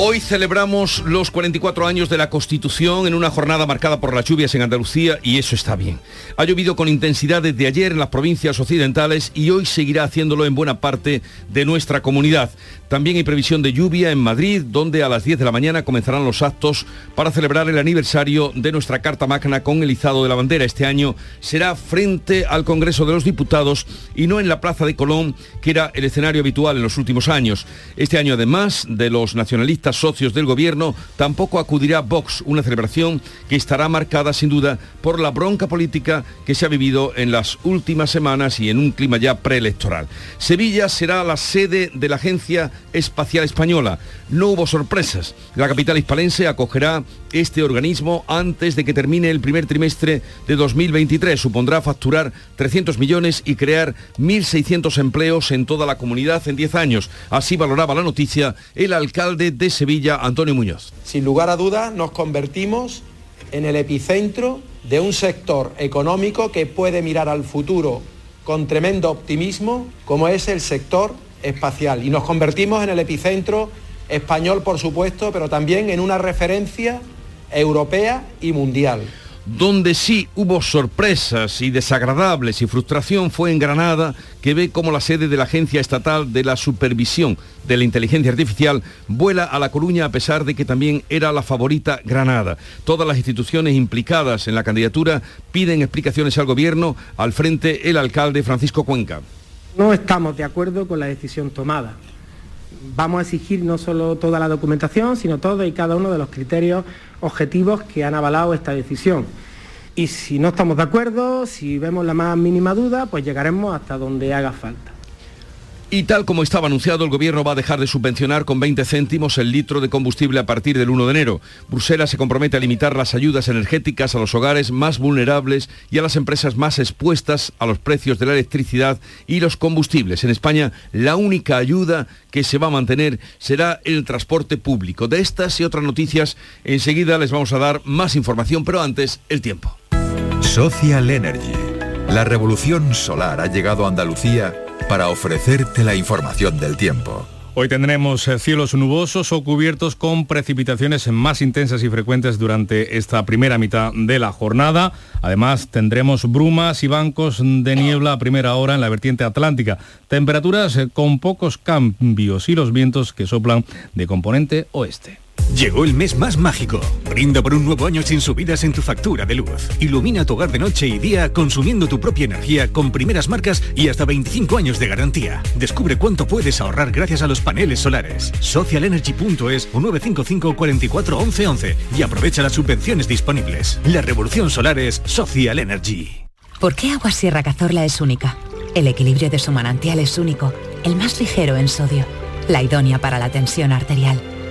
Hoy celebramos los 44 años de la Constitución en una jornada marcada por las lluvias en Andalucía y eso está bien. Ha llovido con intensidad desde ayer en las provincias occidentales y hoy seguirá haciéndolo en buena parte de nuestra comunidad. También hay previsión de lluvia en Madrid, donde a las 10 de la mañana comenzarán los actos para celebrar el aniversario de nuestra Carta Magna con el izado de la bandera. Este año será frente al Congreso de los Diputados y no en la Plaza de Colón, que era el escenario habitual en los últimos años. Este año, además de los nacionalistas socios del gobierno, tampoco acudirá Vox, una celebración que estará marcada sin duda por la bronca política que se ha vivido en las últimas semanas y en un clima ya preelectoral. Sevilla será la sede de la Agencia Espacial Española. No hubo sorpresas. La capital hispalense acogerá este organismo antes de que termine el primer trimestre de 2023. Supondrá facturar 300 millones y crear 1.600 empleos en toda la comunidad en 10 años. Así valoraba la noticia el alcalde de Sevilla, Antonio Muñoz. Sin lugar a dudas, nos convertimos en el epicentro de un sector económico que puede mirar al futuro con tremendo optimismo, como es el sector espacial. Y nos convertimos en el epicentro español, por supuesto, pero también en una referencia europea y mundial. Donde sí hubo sorpresas y desagradables y frustración fue en Granada, que ve como la sede de la Agencia Estatal de la Supervisión de la Inteligencia Artificial vuela a La Coruña a pesar de que también era la favorita Granada. Todas las instituciones implicadas en la candidatura piden explicaciones al Gobierno, al frente el alcalde Francisco Cuenca. No estamos de acuerdo con la decisión tomada. Vamos a exigir no solo toda la documentación, sino todo y cada uno de los criterios objetivos que han avalado esta decisión. Y si no estamos de acuerdo, si vemos la más mínima duda, pues llegaremos hasta donde haga falta. Y tal como estaba anunciado, el Gobierno va a dejar de subvencionar con 20 céntimos el litro de combustible a partir del 1 de enero. Bruselas se compromete a limitar las ayudas energéticas a los hogares más vulnerables y a las empresas más expuestas a los precios de la electricidad y los combustibles. En España, la única ayuda que se va a mantener será el transporte público. De estas y otras noticias, enseguida les vamos a dar más información, pero antes, el tiempo. Social Energy. La revolución solar ha llegado a Andalucía para ofrecerte la información del tiempo. Hoy tendremos eh, cielos nubosos o cubiertos con precipitaciones más intensas y frecuentes durante esta primera mitad de la jornada. Además tendremos brumas y bancos de niebla a primera hora en la vertiente atlántica. Temperaturas eh, con pocos cambios y los vientos que soplan de componente oeste. Llegó el mes más mágico. Brinda por un nuevo año sin subidas en tu factura de luz. Ilumina tu hogar de noche y día consumiendo tu propia energía con primeras marcas y hasta 25 años de garantía. Descubre cuánto puedes ahorrar gracias a los paneles solares. Socialenergy.es o 955 44 11 11 y aprovecha las subvenciones disponibles. La revolución solar es Social Energy. ¿Por qué Agua Sierra Cazorla es única? El equilibrio de su manantial es único, el más ligero en sodio, la idónea para la tensión arterial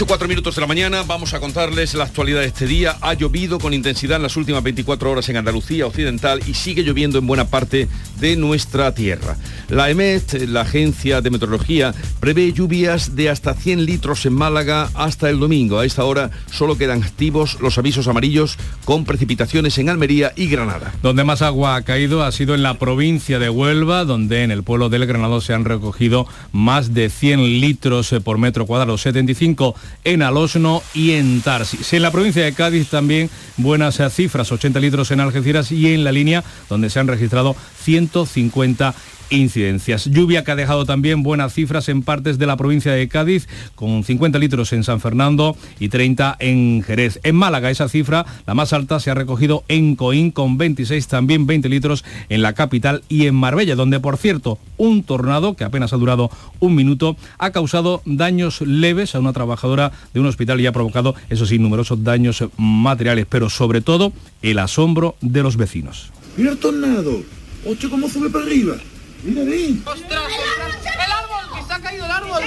8, 4 minutos de la mañana, vamos a contarles la actualidad de este día. Ha llovido con intensidad en las últimas 24 horas en Andalucía Occidental y sigue lloviendo en buena parte de nuestra tierra. La EMET, la Agencia de Meteorología, prevé lluvias de hasta 100 litros en Málaga hasta el domingo. A esta hora solo quedan activos los avisos amarillos con precipitaciones en Almería y Granada. Donde más agua ha caído ha sido en la provincia de Huelva, donde en el pueblo del Granado se han recogido más de 100 litros por metro cuadrado, 75 en Alosno y en Tarsis. En la provincia de Cádiz también buenas cifras, 80 litros en Algeciras y en la línea donde se han registrado 150 incidencias. Lluvia que ha dejado también buenas cifras en partes de la provincia de Cádiz, con 50 litros en San Fernando y 30 en Jerez. En Málaga esa cifra, la más alta, se ha recogido en Coín con 26, también 20 litros en la capital y en Marbella, donde por cierto un tornado que apenas ha durado un minuto ha causado daños leves a una trabajadora de un hospital y ha provocado, eso sí, numerosos daños materiales, pero sobre todo el asombro de los vecinos. Mira el tornado, ocho cómo sube para arriba. Mira bien. ¡Ostras! El, árbol, que se ha caído el árbol.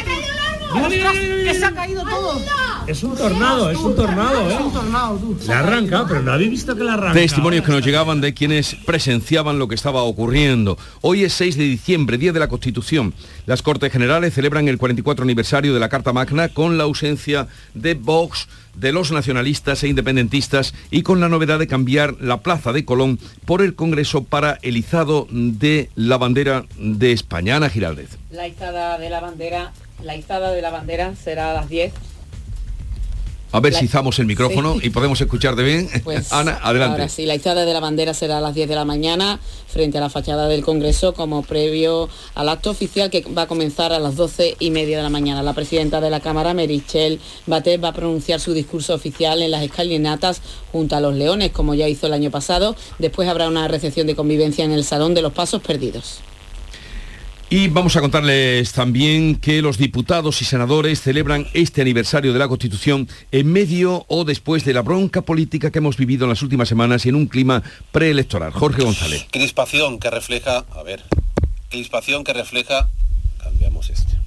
¡Ostras! Que se ha caído todo. Es un tornado, es un tornado, ¿eh? Es un tornado, tú. Le arranca, pero no habéis visto que le arranca. Testimonios que nos llegaban de quienes presenciaban lo que estaba ocurriendo. Hoy es 6 de diciembre, Día de la Constitución. Las Cortes Generales celebran el 44 aniversario de la Carta Magna con la ausencia de Vox, de los nacionalistas e independentistas y con la novedad de cambiar la Plaza de Colón por el Congreso para el izado de la bandera de España. Ana Giraldez. La izada de la bandera, la izada de la bandera será a las 10 a ver si izamos el micrófono y podemos escucharte bien. Pues, Ana, adelante. Ahora sí, la izada de la bandera será a las 10 de la mañana frente a la fachada del Congreso como previo al acto oficial que va a comenzar a las 12 y media de la mañana. La presidenta de la Cámara, Merichel Batet, va a pronunciar su discurso oficial en las escalinatas junto a los leones, como ya hizo el año pasado. Después habrá una recepción de convivencia en el Salón de los Pasos Perdidos. Y vamos a contarles también que los diputados y senadores celebran este aniversario de la Constitución en medio o después de la bronca política que hemos vivido en las últimas semanas y en un clima preelectoral. Jorge González. Crispación que refleja, a ver, crispación que refleja, cambiamos este.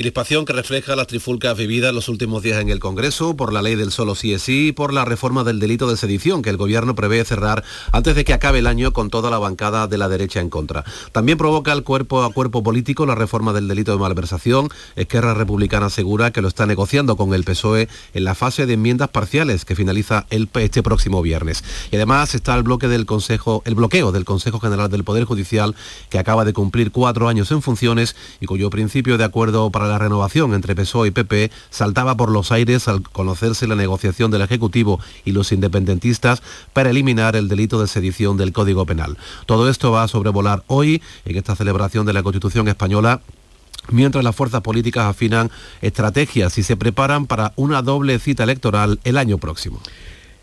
Crispación que refleja las trifulcas vividas los últimos días en el Congreso por la ley del solo sí es sí y por la reforma del delito de sedición que el Gobierno prevé cerrar antes de que acabe el año con toda la bancada de la derecha en contra. También provoca el cuerpo a cuerpo político la reforma del delito de malversación. Esquerra Republicana asegura que lo está negociando con el PSOE en la fase de enmiendas parciales que finaliza este próximo viernes. Y además está el, bloque del Consejo, el bloqueo del Consejo General del Poder Judicial que acaba de cumplir cuatro años en funciones y cuyo principio de acuerdo para la renovación entre PSOE y PP saltaba por los aires al conocerse la negociación del Ejecutivo y los independentistas para eliminar el delito de sedición del Código Penal. Todo esto va a sobrevolar hoy en esta celebración de la Constitución española mientras las fuerzas políticas afinan estrategias y se preparan para una doble cita electoral el año próximo.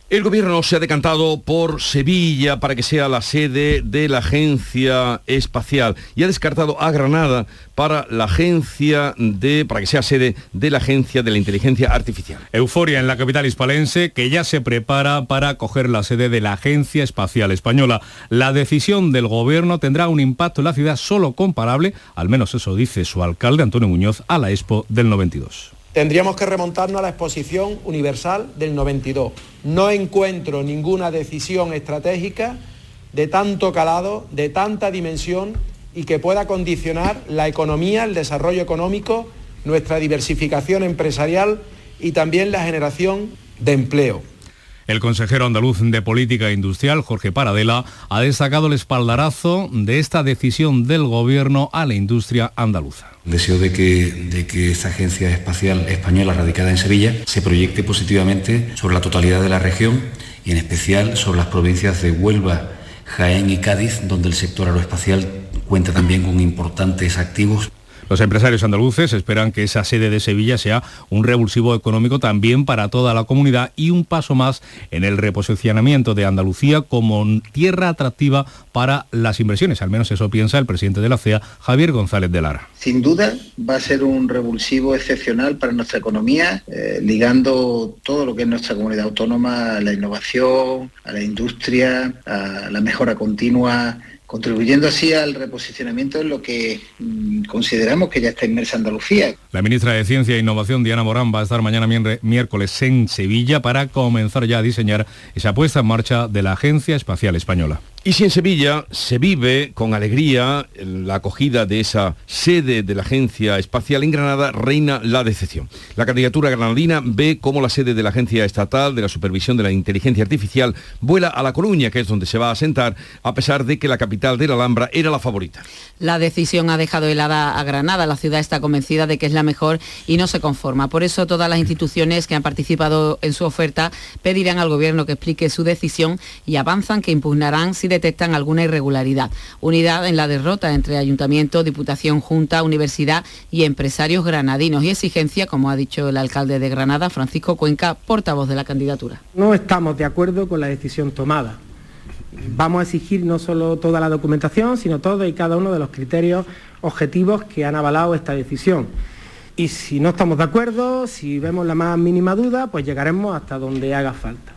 El gobierno se ha decantado por Sevilla para que sea la sede de la agencia espacial y ha descartado a Granada para la agencia de para que sea sede de la agencia de la inteligencia artificial. Euforia en la capital hispalense que ya se prepara para acoger la sede de la Agencia Espacial Española. La decisión del gobierno tendrá un impacto en la ciudad solo comparable, al menos eso dice su alcalde Antonio Muñoz, a la Expo del 92 tendríamos que remontarnos a la exposición universal del 92. No encuentro ninguna decisión estratégica de tanto calado, de tanta dimensión y que pueda condicionar la economía, el desarrollo económico, nuestra diversificación empresarial y también la generación de empleo. El consejero andaluz de Política Industrial, Jorge Paradela, ha destacado el espaldarazo de esta decisión del Gobierno a la industria andaluza. Deseo de que, de que esta agencia espacial española radicada en Sevilla se proyecte positivamente sobre la totalidad de la región y en especial sobre las provincias de Huelva, Jaén y Cádiz, donde el sector aeroespacial cuenta también con importantes activos los empresarios andaluces esperan que esa sede de Sevilla sea un revulsivo económico también para toda la comunidad y un paso más en el reposicionamiento de Andalucía como tierra atractiva para las inversiones. Al menos eso piensa el presidente de la CEA, Javier González de Lara. Sin duda va a ser un revulsivo excepcional para nuestra economía, eh, ligando todo lo que es nuestra comunidad autónoma a la innovación, a la industria, a la mejora continua contribuyendo así al reposicionamiento en lo que mm, consideramos que ya está inmersa Andalucía. La ministra de Ciencia e Innovación, Diana Morán, va a estar mañana miércoles en Sevilla para comenzar ya a diseñar esa puesta en marcha de la Agencia Espacial Española. Y si en Sevilla se vive con alegría la acogida de esa sede de la Agencia Espacial en Granada, reina la decepción. La candidatura granadina ve cómo la sede de la Agencia Estatal de la Supervisión de la Inteligencia Artificial vuela a La Coruña, que es donde se va a sentar, a pesar de que la capital de la Alhambra era la favorita. La decisión ha dejado helada a Granada. La ciudad está convencida de que es la mejor y no se conforma. Por eso todas las instituciones que han participado en su oferta pedirán al Gobierno que explique su decisión y avanzan que impugnarán si detectan alguna irregularidad. Unidad en la derrota entre Ayuntamiento, Diputación, Junta, Universidad y empresarios granadinos y exigencia, como ha dicho el alcalde de Granada, Francisco Cuenca, portavoz de la candidatura. No estamos de acuerdo con la decisión tomada. Vamos a exigir no solo toda la documentación, sino todo y cada uno de los criterios objetivos que han avalado esta decisión. Y si no estamos de acuerdo, si vemos la más mínima duda, pues llegaremos hasta donde haga falta.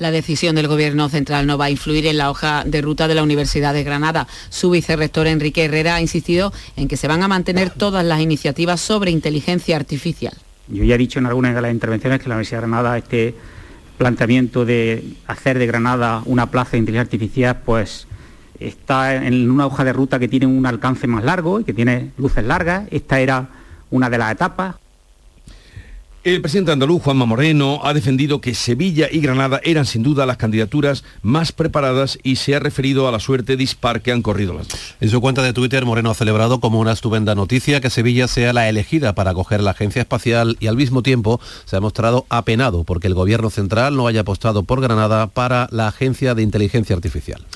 La decisión del Gobierno central no va a influir en la hoja de ruta de la Universidad de Granada. Su vicerrector Enrique Herrera ha insistido en que se van a mantener todas las iniciativas sobre inteligencia artificial. Yo ya he dicho en algunas de las intervenciones que la Universidad de Granada este planteamiento de hacer de Granada una plaza de inteligencia artificial, pues está en una hoja de ruta que tiene un alcance más largo y que tiene luces largas. Esta era una de las etapas. El presidente andaluz, Juanma Moreno, ha defendido que Sevilla y Granada eran sin duda las candidaturas más preparadas y se ha referido a la suerte dispar que han corrido las. En su cuenta de Twitter, Moreno ha celebrado como una estupenda noticia que Sevilla sea la elegida para acoger la agencia espacial y al mismo tiempo se ha mostrado apenado porque el gobierno central no haya apostado por Granada para la agencia de inteligencia artificial.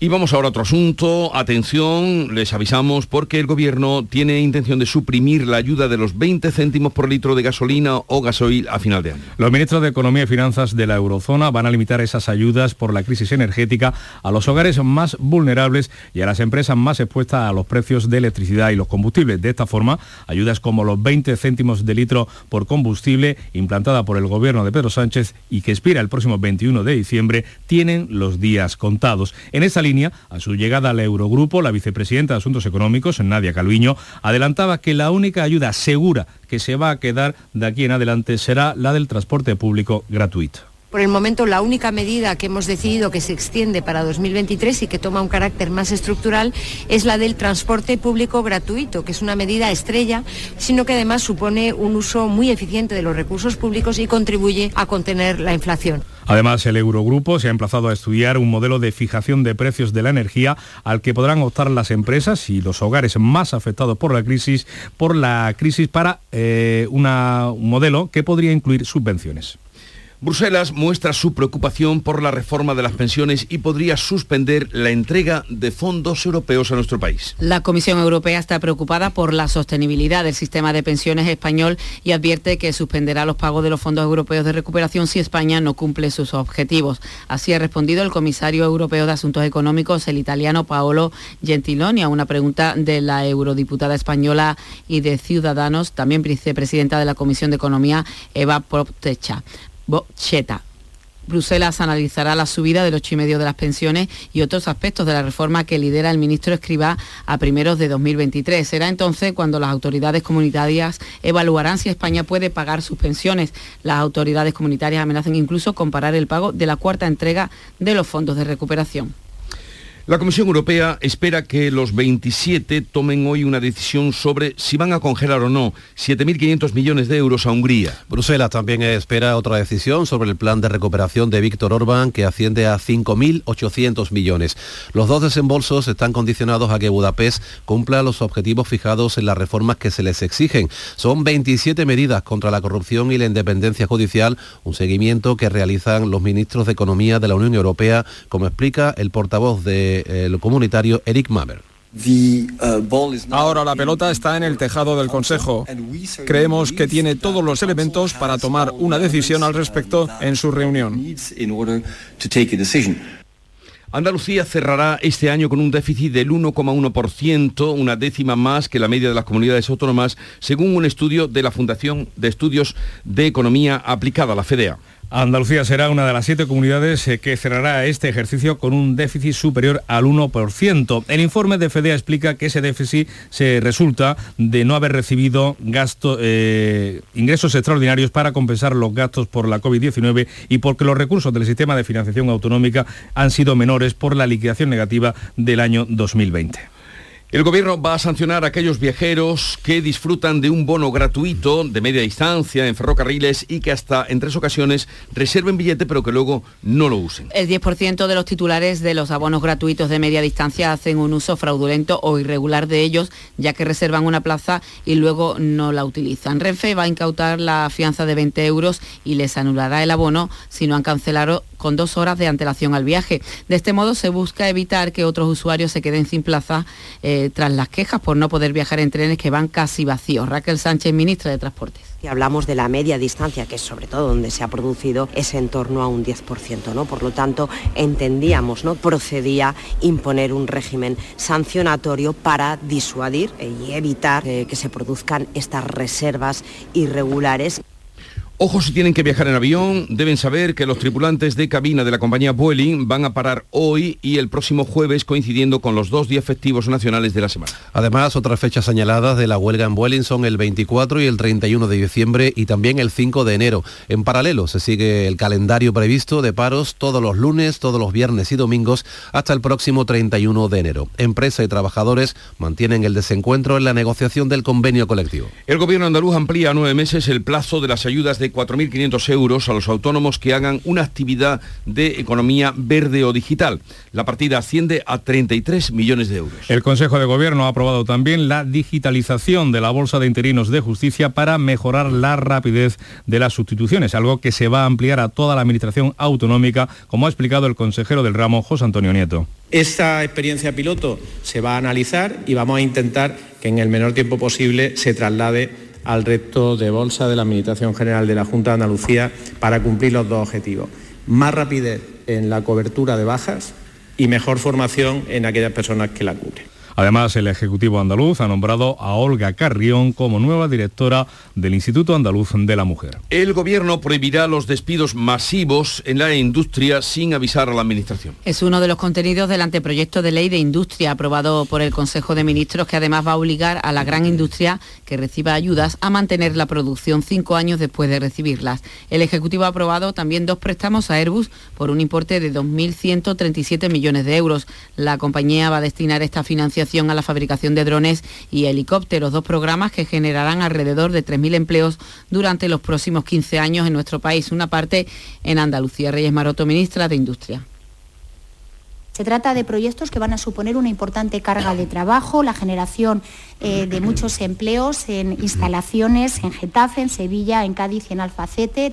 Y vamos ahora a otro asunto. Atención, les avisamos porque el gobierno tiene intención de suprimir la ayuda de los 20 céntimos por litro de gasolina o gasoil a final de año. Los ministros de Economía y Finanzas de la Eurozona van a limitar esas ayudas por la crisis energética a los hogares más vulnerables y a las empresas más expuestas a los precios de electricidad y los combustibles. De esta forma, ayudas como los 20 céntimos de litro por combustible implantada por el gobierno de Pedro Sánchez y que expira el próximo 21 de diciembre tienen los días contados. En esa línea, a su llegada al Eurogrupo, la vicepresidenta de Asuntos Económicos, Nadia Calviño, adelantaba que la única ayuda segura que se va a quedar de aquí en adelante será la del transporte público gratuito. Por el momento, la única medida que hemos decidido que se extiende para 2023 y que toma un carácter más estructural es la del transporte público gratuito, que es una medida estrella, sino que además supone un uso muy eficiente de los recursos públicos y contribuye a contener la inflación. Además, el Eurogrupo se ha emplazado a estudiar un modelo de fijación de precios de la energía al que podrán optar las empresas y los hogares más afectados por la crisis, por la crisis para eh, un modelo que podría incluir subvenciones. Bruselas muestra su preocupación por la reforma de las pensiones y podría suspender la entrega de fondos europeos a nuestro país. La Comisión Europea está preocupada por la sostenibilidad del sistema de pensiones español y advierte que suspenderá los pagos de los fondos europeos de recuperación si España no cumple sus objetivos. Así ha respondido el comisario europeo de Asuntos Económicos, el italiano Paolo Gentiloni, a una pregunta de la eurodiputada española y de Ciudadanos, también vicepresidenta de la Comisión de Economía, Eva Proptecha. Bocheta. Bruselas analizará la subida del 8,5 de las pensiones y otros aspectos de la reforma que lidera el ministro Escribá a primeros de 2023. Será entonces cuando las autoridades comunitarias evaluarán si España puede pagar sus pensiones. Las autoridades comunitarias amenazan incluso con parar el pago de la cuarta entrega de los fondos de recuperación. La Comisión Europea espera que los 27 tomen hoy una decisión sobre si van a congelar o no 7.500 millones de euros a Hungría. Bruselas también espera otra decisión sobre el plan de recuperación de Víctor Orbán que asciende a 5.800 millones. Los dos desembolsos están condicionados a que Budapest cumpla los objetivos fijados en las reformas que se les exigen. Son 27 medidas contra la corrupción y la independencia judicial, un seguimiento que realizan los ministros de Economía de la Unión Europea, como explica el portavoz de el comunitario Eric Mamer. Ahora la pelota está en el tejado del Consejo. Creemos que tiene todos los elementos para tomar una decisión al respecto en su reunión. Andalucía cerrará este año con un déficit del 1,1%, una décima más que la media de las comunidades autónomas, según un estudio de la Fundación de Estudios de Economía Aplicada, la FEDEA. Andalucía será una de las siete comunidades eh, que cerrará este ejercicio con un déficit superior al 1%. El informe de FEDEA explica que ese déficit se resulta de no haber recibido eh, ingresos extraordinarios para compensar los gastos por la COVID-19 y porque los recursos del sistema de financiación autonómica han sido menores por la liquidación negativa del año 2020. El gobierno va a sancionar a aquellos viajeros que disfrutan de un bono gratuito de media distancia en ferrocarriles y que hasta en tres ocasiones reserven billete pero que luego no lo usen. El 10% de los titulares de los abonos gratuitos de media distancia hacen un uso fraudulento o irregular de ellos, ya que reservan una plaza y luego no la utilizan. Renfe va a incautar la fianza de 20 euros y les anulará el abono si no han cancelado con dos horas de antelación al viaje. De este modo se busca evitar que otros usuarios se queden sin plaza eh, tras las quejas por no poder viajar en trenes que van casi vacíos. Raquel Sánchez, ministra de Transportes. Si hablamos de la media distancia, que es sobre todo donde se ha producido, es en torno a un 10%, ¿no? Por lo tanto, entendíamos, ¿no? Procedía imponer un régimen sancionatorio para disuadir y evitar eh, que se produzcan estas reservas irregulares. Ojo si tienen que viajar en avión, deben saber que los tripulantes de cabina de la compañía Vueling van a parar hoy y el próximo jueves coincidiendo con los dos días festivos nacionales de la semana. Además, otras fechas señaladas de la huelga en Vueling son el 24 y el 31 de diciembre y también el 5 de enero. En paralelo se sigue el calendario previsto de paros todos los lunes, todos los viernes y domingos hasta el próximo 31 de enero. Empresa y trabajadores mantienen el desencuentro en la negociación del convenio colectivo. El gobierno andaluz amplía a nueve meses el plazo de las ayudas de 4.500 euros a los autónomos que hagan una actividad de economía verde o digital. La partida asciende a 33 millones de euros. El Consejo de Gobierno ha aprobado también la digitalización de la Bolsa de Interinos de Justicia para mejorar la rapidez de las sustituciones, algo que se va a ampliar a toda la Administración autonómica, como ha explicado el consejero del ramo, José Antonio Nieto. Esta experiencia piloto se va a analizar y vamos a intentar que en el menor tiempo posible se traslade al resto de bolsa de la Administración General de la Junta de Andalucía para cumplir los dos objetivos. Más rapidez en la cobertura de bajas y mejor formación en aquellas personas que la cubren. Además, el Ejecutivo andaluz ha nombrado a Olga Carrión como nueva directora del Instituto Andaluz de la Mujer. El Gobierno prohibirá los despidos masivos en la industria sin avisar a la Administración. Es uno de los contenidos del anteproyecto de ley de industria aprobado por el Consejo de Ministros que además va a obligar a la gran industria que reciba ayudas a mantener la producción cinco años después de recibirlas. El Ejecutivo ha aprobado también dos préstamos a Airbus por un importe de 2.137 millones de euros. La compañía va a destinar esta financiación a la fabricación de drones y helicópteros, dos programas que generarán alrededor de 3.000 empleos durante los próximos 15 años en nuestro país, una parte en Andalucía. Reyes Maroto, ministra de Industria. Se trata de proyectos que van a suponer una importante carga de trabajo, la generación eh, de muchos empleos en instalaciones en Getafe, en Sevilla, en Cádiz y en Alfacete.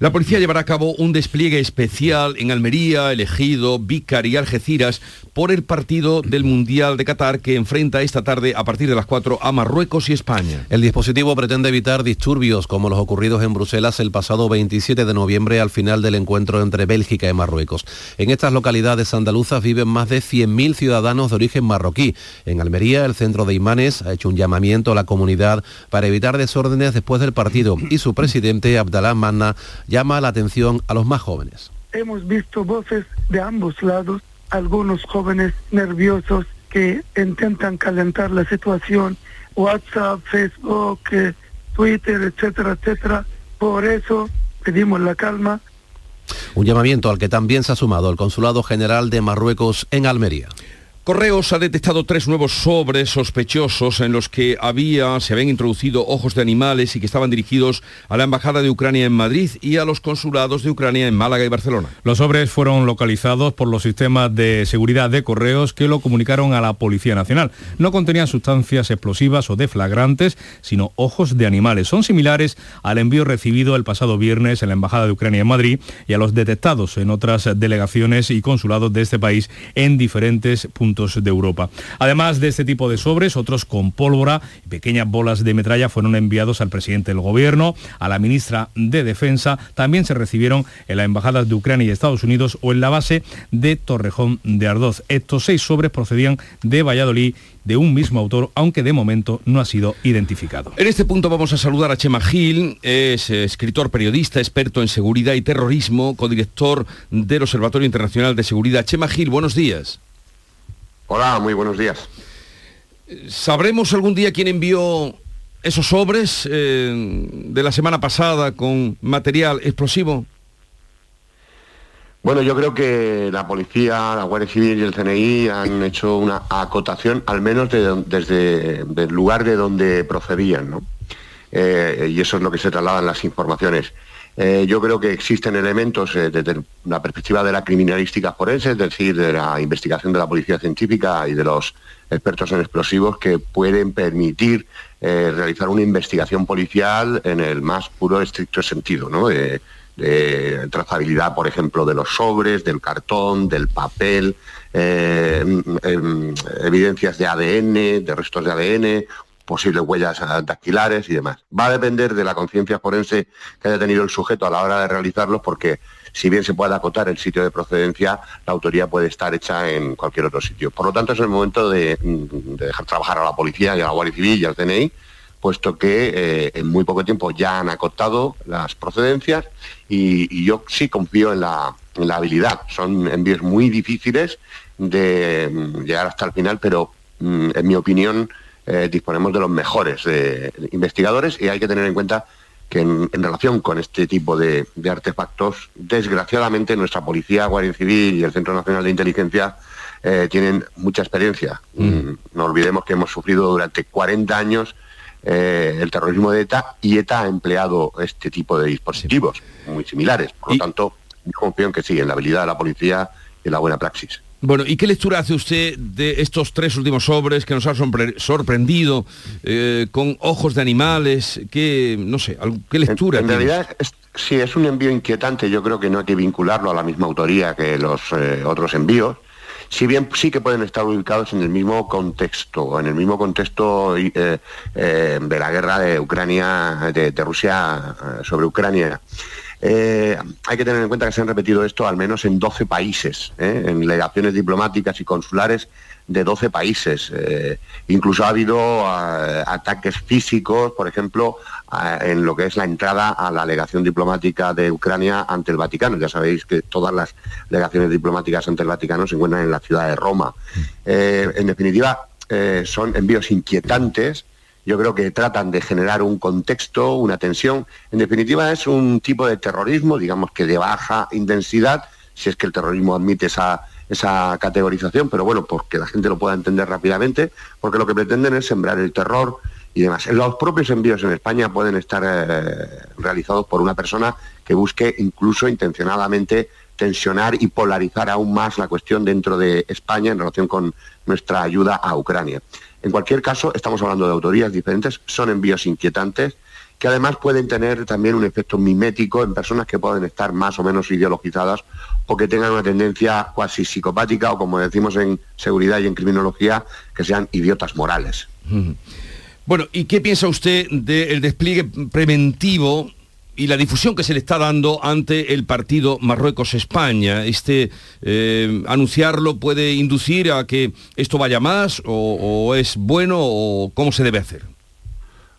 La policía llevará a cabo un despliegue especial en Almería, Elegido, Vícar y Algeciras por el partido del Mundial de Qatar que enfrenta esta tarde a partir de las 4 a Marruecos y España. El dispositivo pretende evitar disturbios como los ocurridos en Bruselas el pasado 27 de noviembre al final del encuentro entre Bélgica y Marruecos. En estas localidades andaluzas viven más de 100.000 ciudadanos de origen marroquí. En Almería, el centro de imanes ha hecho un llamamiento a la comunidad para evitar desórdenes después del partido y su presidente, Abdalá Manna, llama la atención a los más jóvenes. Hemos visto voces de ambos lados, algunos jóvenes nerviosos que intentan calentar la situación, WhatsApp, Facebook, eh, Twitter, etcétera, etcétera. Por eso pedimos la calma. Un llamamiento al que también se ha sumado el Consulado General de Marruecos en Almería. Correos ha detectado tres nuevos sobres sospechosos en los que había, se habían introducido ojos de animales y que estaban dirigidos a la Embajada de Ucrania en Madrid y a los consulados de Ucrania en Málaga y Barcelona. Los sobres fueron localizados por los sistemas de seguridad de correos que lo comunicaron a la Policía Nacional. No contenían sustancias explosivas o deflagrantes, sino ojos de animales. Son similares al envío recibido el pasado viernes en la Embajada de Ucrania en Madrid y a los detectados en otras delegaciones y consulados de este país en diferentes puntos de Europa. Además de este tipo de sobres, otros con pólvora y pequeñas bolas de metralla fueron enviados al presidente del gobierno, a la ministra de Defensa, también se recibieron en las embajadas de Ucrania y Estados Unidos o en la base de Torrejón de Ardoz. Estos seis sobres procedían de Valladolid de un mismo autor, aunque de momento no ha sido identificado. En este punto vamos a saludar a Chema Gil, es escritor, periodista, experto en seguridad y terrorismo, codirector del Observatorio Internacional de Seguridad. Chema Gil, buenos días. Hola, muy buenos días. ¿Sabremos algún día quién envió esos sobres eh, de la semana pasada con material explosivo? Bueno, yo creo que la policía, la Guardia Civil y el CNI han hecho una acotación, al menos desde el lugar de donde procedían, ¿no? Eh, y eso es lo que se trasladan las informaciones. Eh, yo creo que existen elementos eh, desde la perspectiva de la criminalística forense, es decir, de la investigación de la policía científica y de los expertos en explosivos que pueden permitir eh, realizar una investigación policial en el más puro estricto sentido, ¿no? de trazabilidad, por ejemplo, de los sobres, del cartón, del papel, eh, em, evidencias de ADN, de restos de ADN, posibles huellas dactilares y demás. Va a depender de la conciencia forense que haya tenido el sujeto a la hora de realizarlos porque si bien se puede acotar el sitio de procedencia, la autoría puede estar hecha en cualquier otro sitio. Por lo tanto, es el momento de, de dejar trabajar a la policía y a la Guardia Civil y al CNI puesto que eh, en muy poco tiempo ya han acotado las procedencias y, yo sí confío en la, habilidad. Son envíos muy difíciles de mm, llegar hasta el final, pero mm, en mi opinión eh, disponemos de los mejores eh, investigadores y hay que tener en cuenta que en, relación con este tipo de, artefactos, desgraciadamente nuestra policía, Guardia Civil y el Centro Nacional de Inteligencia tienen mucha experiencia. Mm. No olvidemos que hemos sufrido durante 40 años eh, el terrorismo de ETA y ETA ha empleado este tipo de dispositivos muy similares. Por lo tanto, yo confío en que sí, en la habilidad de la policía y en la buena praxis. Bueno, ¿y qué lectura hace usted de estos tres últimos sobres que nos han sorprendido eh, con ojos de animales? ¿Qué, no sé, qué lectura? En, realidad, sí, es un envío inquietante. Yo creo que no hay que vincularlo a la misma autoría que los eh, otros envíos si bien sí que pueden estar ubicados en el mismo contexto, en el mismo contexto eh, de la guerra de Ucrania, de, Rusia sobre Ucrania. Hay que tener en cuenta que se han repetido esto al menos en 12 países, en legaciones diplomáticas y consulares de 12 países. Eh, incluso ha habido eh, ataques físicos, por ejemplo, en lo que es la entrada a la legación diplomática de Ucrania ante el Vaticano. Ya sabéis que todas las legaciones diplomáticas ante el Vaticano se encuentran en la ciudad de Roma. Eh, en definitiva, son envíos inquietantes. Yo creo que tratan de generar un contexto, una tensión. En definitiva, es un tipo de terrorismo, digamos que de baja intensidad, si es que el terrorismo admite esa esa categorización, pero bueno, porque la gente lo pueda entender rápidamente, porque lo que pretenden es sembrar el terror y demás. Los propios envíos en España pueden estar eh, realizados por una persona que busque incluso intencionadamente tensionar y polarizar aún más la cuestión dentro de España en relación con nuestra ayuda a Ucrania. En cualquier caso, estamos hablando de autorías diferentes, son envíos inquietantes, que además pueden tener también un efecto mimético en personas que pueden estar más o menos ideologizadas o que tengan una tendencia cuasi psicopática o como decimos en seguridad y en criminología, que sean idiotas morales. Bueno, ¿y qué piensa usted del despliegue preventivo y la difusión que se le está dando ante el partido Marruecos-España. Este eh, anunciarlo puede inducir a que esto vaya más o es bueno o cómo se debe hacer.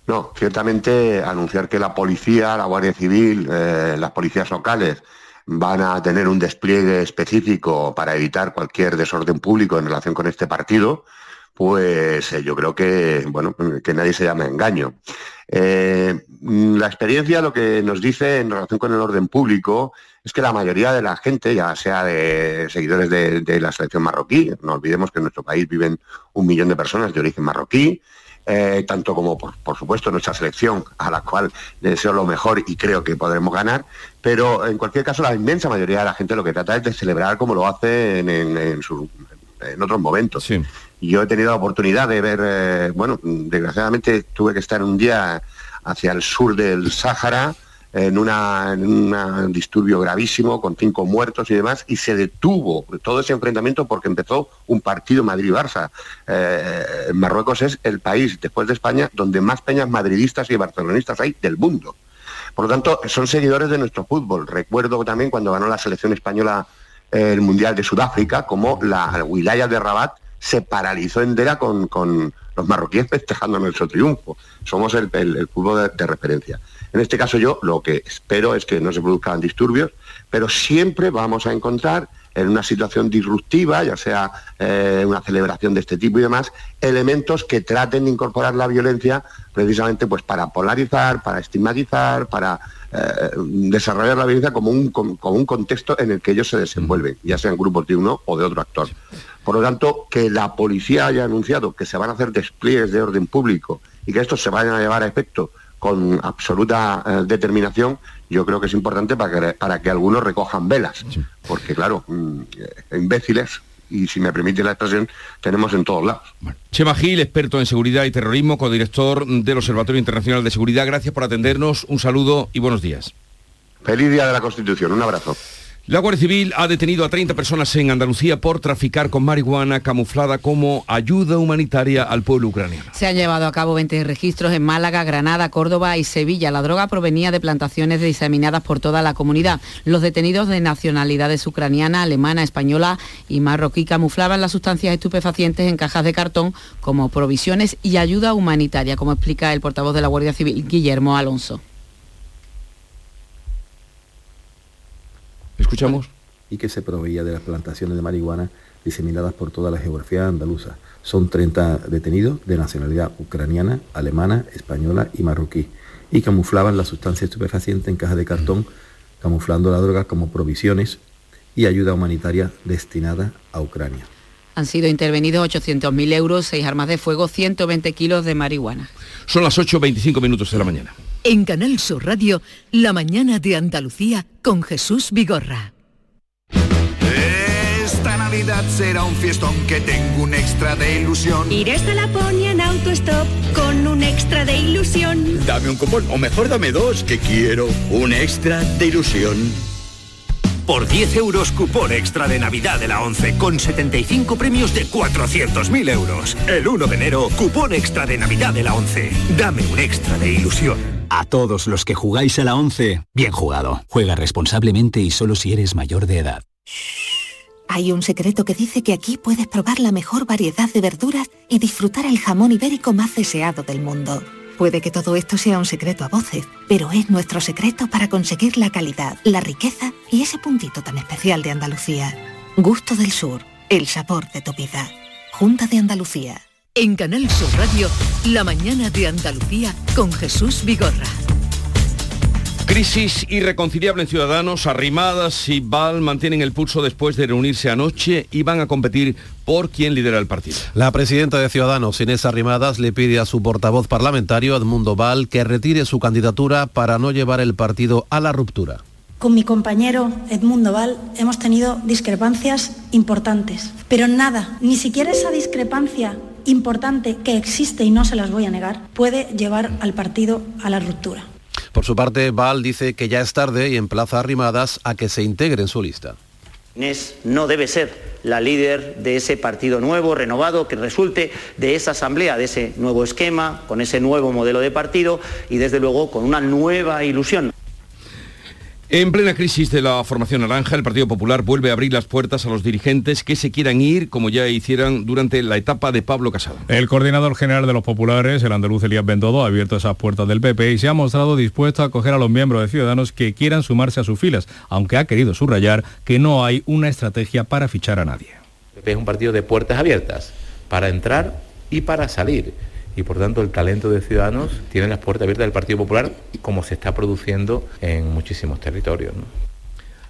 No, ciertamente anunciar que la policía, la Guardia Civil, eh, las policías locales van a tener un despliegue específico para evitar cualquier desorden público en relación con este partido, pues eh, yo creo que, bueno, que nadie se llame engaño. Eh, la experiencia lo que nos dice en relación con el orden público es que la mayoría de la gente, ya sea de seguidores de, la selección marroquí, no olvidemos que en nuestro país viven un millón de personas de origen marroquí, eh, tanto como por, supuesto nuestra selección, a la cual deseo lo mejor y creo que podremos ganar, pero en cualquier caso la inmensa mayoría de la gente lo que trata es de celebrar como lo hace en, otros momentos. Yo he tenido la oportunidad de ver, eh, bueno, desgraciadamente tuve que estar un día hacia el sur del Sáhara, en, un disturbio gravísimo con cinco muertos y demás, y se detuvo todo ese enfrentamiento porque empezó un partido Madrid-Barça. Eh, Marruecos es el país, después de España, donde más peñas madridistas y barcelonistas hay del mundo. Por lo tanto, son seguidores de nuestro fútbol. Recuerdo también cuando ganó la selección española eh, el Mundial de Sudáfrica, como la wilaya de Rabat se paralizó entera con, con los marroquíes festejando nuestro triunfo. Somos el, fútbol de referencia. En este caso yo lo que espero es que no se produzcan disturbios, pero siempre vamos a encontrar en una situación disruptiva, ya sea eh, una celebración de este tipo y demás, elementos que traten de incorporar la violencia precisamente pues para polarizar, para estigmatizar, para eh, desarrollar la violencia como un, como un contexto en el que ellos se desenvuelven, ya sean grupos de uno o de otro actor. Por lo tanto, que la policía haya anunciado que se van a hacer despliegues de orden público y que estos se vayan a llevar a efecto con absoluta eh, determinación, yo creo que es importante para que, para que algunos recojan velas, porque claro, mm, eh, imbéciles, y si me permite la expresión, tenemos en todos lados. Chema Gil, experto en seguridad y terrorismo, codirector del Observatorio Internacional de Seguridad, gracias por atendernos, un saludo y buenos días. Feliz Día de la Constitución. Un abrazo. La Guardia Civil ha detenido a 30 personas en Andalucía por traficar con marihuana camuflada como ayuda humanitaria al pueblo ucraniano. Se han llevado a cabo 20 registros en Málaga, Granada, Córdoba y Sevilla. La droga provenía de plantaciones diseminadas por toda la comunidad. Los detenidos de nacionalidades ucraniana, alemana, española y marroquí camuflaban las sustancias estupefacientes en cajas de cartón como provisiones y ayuda humanitaria, como explica el portavoz de la Guardia Civil, Guillermo Alonso. Escuchamos. Y que se proveía de las plantaciones de marihuana diseminadas por toda la geografía andaluza. Son 30 detenidos de nacionalidad ucraniana, alemana, española y marroquí. Y camuflaban la sustancia estupefaciente en cajas de cartón, camuflando la droga como provisiones y ayuda humanitaria destinada a Ucrania. Han sido intervenidos 800.000 euros, 6 armas de fuego, 120 kilos de marihuana. Son las 8.25 minutos de la mañana. En Canal Sur Radio, La mañana de Andalucía con Jesús Vigorra. Esta Navidad será un fiestón que tengo un extra de ilusión. Iré hasta Laponia en autostop con un extra de ilusión. Dame un cupón, o mejor dame dos, que quiero un extra de ilusión. Por 10 euros cupón extra de Navidad de la 11 con 75 premios de 400.000 euros. El 1 de enero, cupón extra de Navidad de la 11. Dame un extra de ilusión. A todos los que jugáis a la 11, bien jugado. Juega responsablemente y solo si eres mayor de edad. Hay un secreto que dice que aquí puedes probar la mejor variedad de verduras y disfrutar el jamón ibérico más deseado del mundo. Puede que todo esto sea un secreto a voces, pero es nuestro secreto para conseguir la calidad, la riqueza y ese puntito tan especial de Andalucía. Gusto del Sur, el sabor de tu vida. Junta de Andalucía. En Canal Sur Radio, La mañana de Andalucía con Jesús Vigorra. Crisis irreconciliable en Ciudadanos, Arrimadas y Val mantienen el pulso después de reunirse anoche y van a competir por quién lidera el partido. La presidenta de Ciudadanos, Inés Arrimadas, le pide a su portavoz parlamentario, Edmundo Val, que retire su candidatura para no llevar el partido a la ruptura. Con mi compañero Edmundo Val hemos tenido discrepancias importantes, pero nada, ni siquiera esa discrepancia importante que existe y no se las voy a negar, puede llevar al partido a la ruptura. Por su parte, Val dice que ya es tarde y emplaza a Arrimadas a que se integre en su lista. Inés no debe ser la líder de ese partido nuevo, renovado, que resulte de esa asamblea, de ese nuevo esquema, con ese nuevo modelo de partido y desde luego con una nueva ilusión. En plena crisis de la formación naranja, el Partido Popular vuelve a abrir las puertas a los dirigentes que se quieran ir, como ya hicieran durante la etapa de Pablo Casado. El coordinador general de los populares, el andaluz Elías Bendodo, ha abierto esas puertas del PP y se ha mostrado dispuesto a acoger a los miembros de Ciudadanos que quieran sumarse a sus filas, aunque ha querido subrayar que no hay una estrategia para fichar a nadie. El PP es un partido de puertas abiertas, para entrar y para salir y por tanto el talento de Ciudadanos tiene las puertas abiertas del Partido Popular como se está produciendo en muchísimos territorios.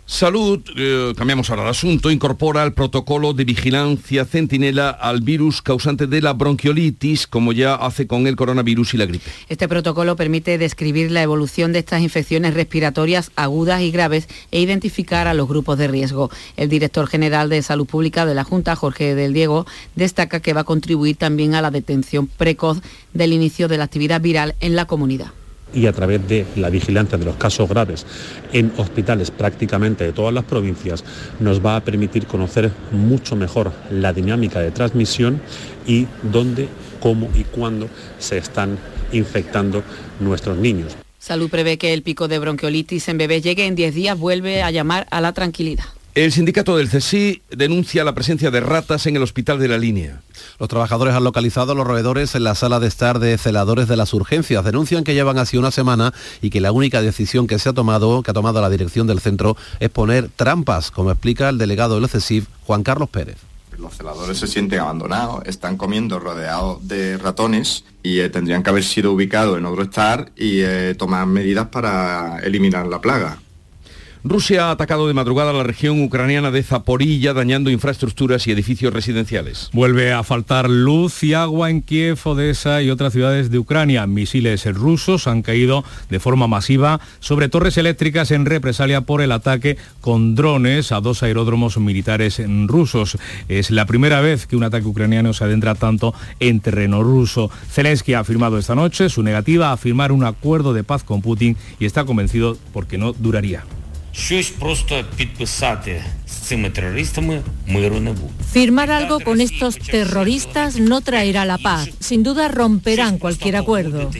Salud, eh, cambiamos ahora de asunto, incorpora el protocolo de vigilancia centinela al virus causante de la bronquiolitis, como ya hace con el coronavirus y la gripe. Este protocolo permite describir la evolución de estas infecciones respiratorias agudas y graves e identificar a los grupos de riesgo. El director general de Salud Pública de la Junta, Jorge del Diego, destaca que va a contribuir también a la detención precoz del inicio de la actividad viral en la comunidad y a través de la vigilancia de los casos graves en hospitales prácticamente de todas las provincias nos va a permitir conocer mucho mejor la dinámica de transmisión y dónde, cómo y cuándo se están infectando nuestros niños. Salud prevé que el pico de bronquiolitis en bebés llegue en 10 días, vuelve a llamar a la tranquilidad. El sindicato del CSI denuncia la presencia de ratas en el hospital de la línea. Los trabajadores han localizado a los roedores en la sala de estar de celadores de las urgencias. Denuncian que llevan así una semana y que la única decisión que se ha tomado, que ha tomado la dirección del centro, es poner trampas, como explica el delegado del CSIF, Juan Carlos Pérez. Los celadores se sienten abandonados, están comiendo rodeados de ratones y eh, tendrían que haber sido ubicados en otro estar y eh, tomar medidas para eliminar la plaga. Rusia ha atacado de madrugada la región ucraniana de Zaporilla, dañando infraestructuras y edificios residenciales. Vuelve a faltar luz y agua en Kiev, Odessa y otras ciudades de Ucrania. Misiles rusos han caído de forma masiva sobre torres eléctricas en represalia por el ataque con drones a dos aeródromos militares rusos. Es la primera vez que un ataque ucraniano se adentra tanto en terreno ruso. Zelensky ha afirmado esta noche su negativa a firmar un acuerdo de paz con Putin y está convencido porque no duraría. Firmar algo con estos terroristas no traerá la paz. Sin duda romperán cualquier acuerdo.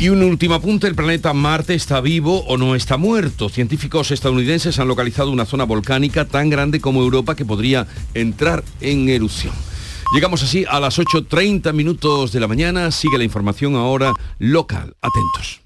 Y un último apunte, el planeta Marte está vivo o no está muerto. Científicos estadounidenses han localizado una zona volcánica tan grande como Europa que podría entrar en erupción. Llegamos así a las 8.30 minutos de la mañana. Sigue la información ahora local. Atentos.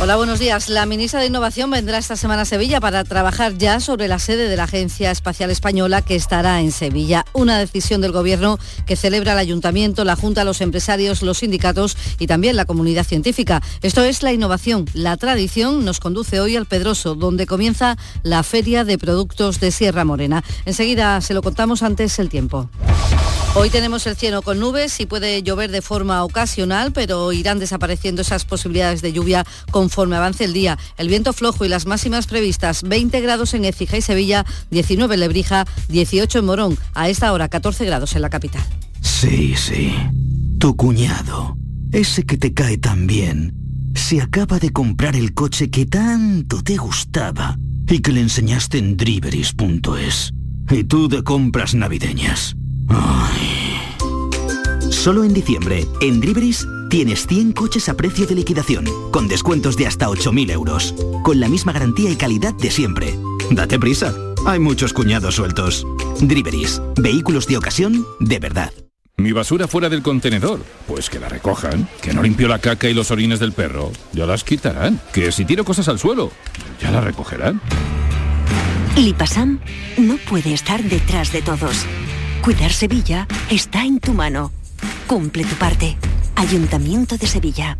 Hola, buenos días. La ministra de Innovación vendrá esta semana a Sevilla para trabajar ya sobre la sede de la Agencia Espacial Española que estará en Sevilla. Una decisión del Gobierno que celebra el Ayuntamiento, la Junta, los empresarios, los sindicatos y también la comunidad científica. Esto es la innovación. La tradición nos conduce hoy al Pedroso, donde comienza la Feria de Productos de Sierra Morena. Enseguida se lo contamos antes el tiempo. Hoy tenemos el cielo con nubes y puede llover de forma ocasional, pero irán desapareciendo esas posibilidades de lluvia conforme avance el día. El viento flojo y las máximas previstas 20 grados en Écija y Sevilla, 19 en Lebrija, 18 en Morón. A esta hora 14 grados en la capital. Sí, sí. Tu cuñado, ese que te cae tan bien, se acaba de comprar el coche que tanto te gustaba y que le enseñaste en driveris.es. Y tú de compras navideñas. Solo en diciembre, en Driveris, tienes 100 coches a precio de liquidación, con descuentos de hasta 8.000 euros, con la misma garantía y calidad de siempre. Date prisa, hay muchos cuñados sueltos. Driveris, vehículos de ocasión de verdad. Mi basura fuera del contenedor, pues que la recojan. Que no limpio la caca y los orines del perro, ya las quitarán. Que si tiro cosas al suelo, ya las recogerán. Lipasam no puede estar detrás de todos. Cuidar Sevilla está en tu mano. Cumple tu parte. Ayuntamiento de Sevilla.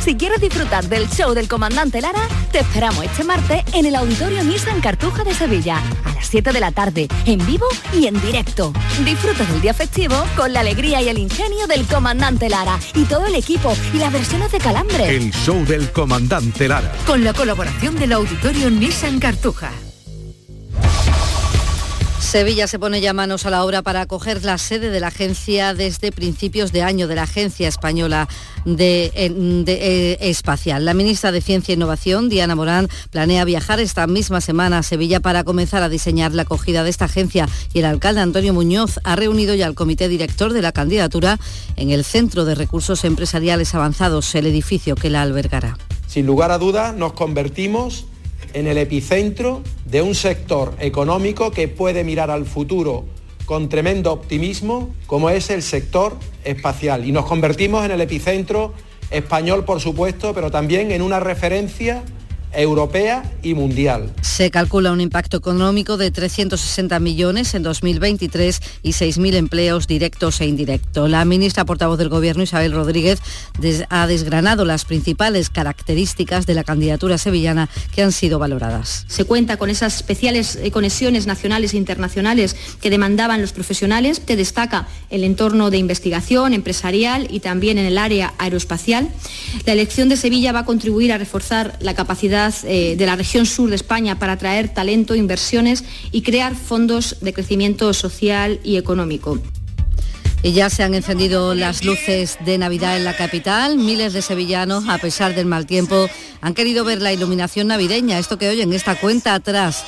Si quieres disfrutar del show del comandante Lara, te esperamos este martes en el Auditorio Nissan Cartuja de Sevilla, a las 7 de la tarde, en vivo y en directo. Disfruta del día festivo con la alegría y el ingenio del comandante Lara y todo el equipo y las versiones de Calambre. El show del comandante Lara. Con la colaboración del Auditorio Nissan Cartuja. Sevilla se pone ya manos a la obra para acoger la sede de la agencia desde principios de año de la Agencia Española de, eh, Espacial. La ministra de Ciencia e Innovación, Diana Morán, planea viajar esta misma semana a Sevilla para comenzar a diseñar la acogida de esta agencia y el alcalde Antonio Muñoz ha reunido ya al comité director de la candidatura en el Centro de Recursos Empresariales Avanzados, el edificio que la albergará. Sin lugar a dudas, nos convertimos en el epicentro de un sector económico que puede mirar al futuro con tremendo optimismo, como es el sector espacial. Y nos convertimos en el epicentro español, por supuesto, pero también en una referencia europea y mundial. Se calcula un impacto económico de 360 millones en 2023 y 6.000 empleos directos e indirectos. La ministra portavoz del Gobierno, Isabel Rodríguez, ha desgranado las principales características de la candidatura sevillana que han sido valoradas. Se cuenta con esas especiales eh, conexiones nacionales e internacionales que demandaban los profesionales. Te destaca el entorno de investigación empresarial y también en el área aeroespacial. La elección de Sevilla va a contribuir a reforzar la capacidad eh, de la región sur de España para atraer talento, inversiones y crear fondos de crecimiento social y económico. Y ya se han encendido las luces de Navidad en la capital. Miles de sevillanos, a pesar del mal tiempo, han querido ver la iluminación navideña. Esto que oyen, esta cuenta atrás,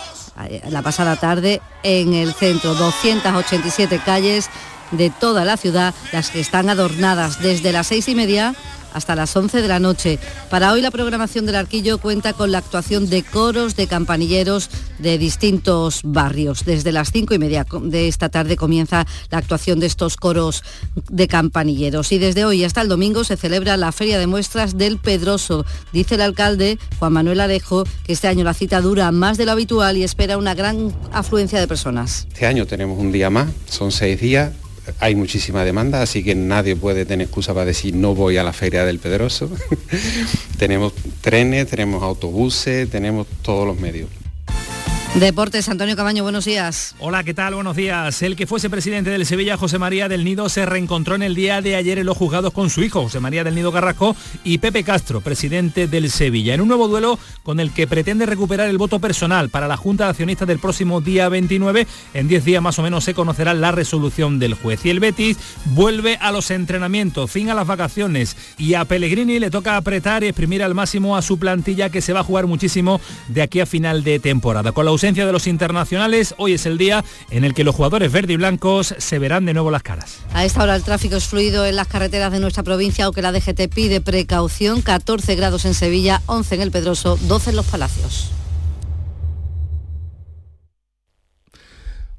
eh, la pasada tarde en el centro. 287 calles de toda la ciudad, las que están adornadas desde las seis y media hasta las 11 de la noche. Para hoy la programación del Arquillo cuenta con la actuación de coros de campanilleros de distintos barrios. Desde las cinco y media de esta tarde comienza la actuación de estos coros de campanilleros y desde hoy hasta el domingo se celebra la Feria de Muestras del Pedroso. Dice el alcalde Juan Manuel Arejo que este año la cita dura más de lo habitual y espera una gran afluencia de personas. Este año tenemos un día más, son seis días, hay muchísima demanda, así que nadie puede tener excusa para decir no voy a la feria del Pedroso. tenemos trenes, tenemos autobuses, tenemos todos los medios. Deportes, Antonio Cabaño, buenos días. Hola, ¿qué tal? Buenos días. El que fuese presidente del Sevilla, José María del Nido, se reencontró en el día de ayer en los juzgados con su hijo, José María del Nido Carrasco, y Pepe Castro, presidente del Sevilla, en un nuevo duelo con el que pretende recuperar el voto personal para la Junta de Accionistas del próximo día 29. En 10 días más o menos se conocerá la resolución del juez. Y el Betis vuelve a los entrenamientos, fin a las vacaciones, y a Pellegrini le toca apretar y exprimir al máximo a su plantilla que se va a jugar muchísimo de aquí a final de temporada. Con la ausencia de los internacionales, hoy es el día en el que los jugadores verde y blancos se verán de nuevo las caras. A esta hora el tráfico es fluido en las carreteras de nuestra provincia, aunque la DGT pide precaución, 14 grados en Sevilla, 11 en el Pedroso, 12 en los Palacios.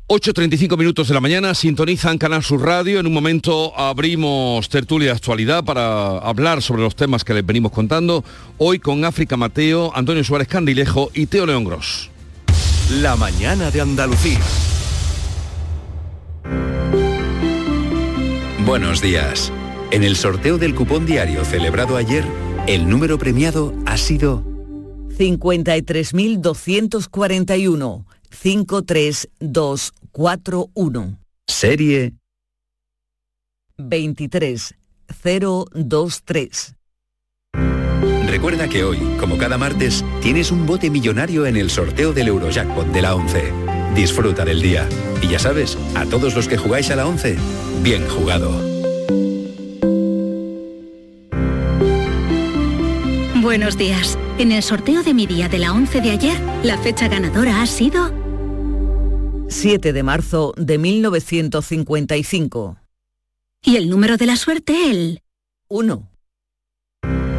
8.35 minutos de la mañana, sintonizan Canal Sur Radio. En un momento abrimos tertulia de actualidad para hablar sobre los temas que les venimos contando. Hoy con África Mateo, Antonio Suárez Candilejo y Teo León Gros. La mañana de Andalucía. Buenos días. En el sorteo del cupón diario celebrado ayer, el número premiado ha sido 53.241 53241. Serie 23023. Recuerda que hoy, como cada martes, tienes un bote millonario en el sorteo del Eurojackpot de la 11. Disfruta del día. Y ya sabes, a todos los que jugáis a la 11, bien jugado. Buenos días. En el sorteo de mi día de la 11 de ayer, la fecha ganadora ha sido 7 de marzo de 1955. Y el número de la suerte, el 1.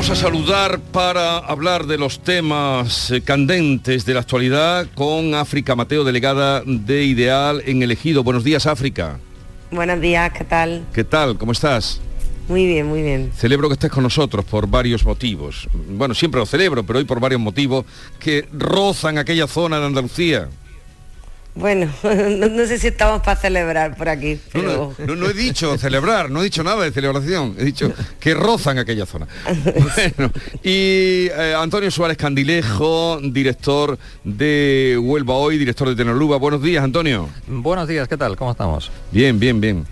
Vamos a saludar para hablar de los temas eh, candentes de la actualidad con África Mateo, delegada de Ideal en Elegido. Buenos días, África. Buenos días, ¿qué tal? ¿Qué tal? ¿Cómo estás? Muy bien, muy bien. Celebro que estés con nosotros por varios motivos. Bueno, siempre lo celebro, pero hoy por varios motivos que rozan aquella zona de Andalucía. Bueno, no, no sé si estamos para celebrar por aquí. No, Pero... no, no, no he dicho celebrar, no he dicho nada de celebración, he dicho que rozan aquella zona. Bueno, y eh, Antonio Suárez Candilejo, director de Huelva Hoy, director de Tenoluba. Buenos días, Antonio. Buenos días, ¿qué tal? ¿Cómo estamos? Bien, bien, bien.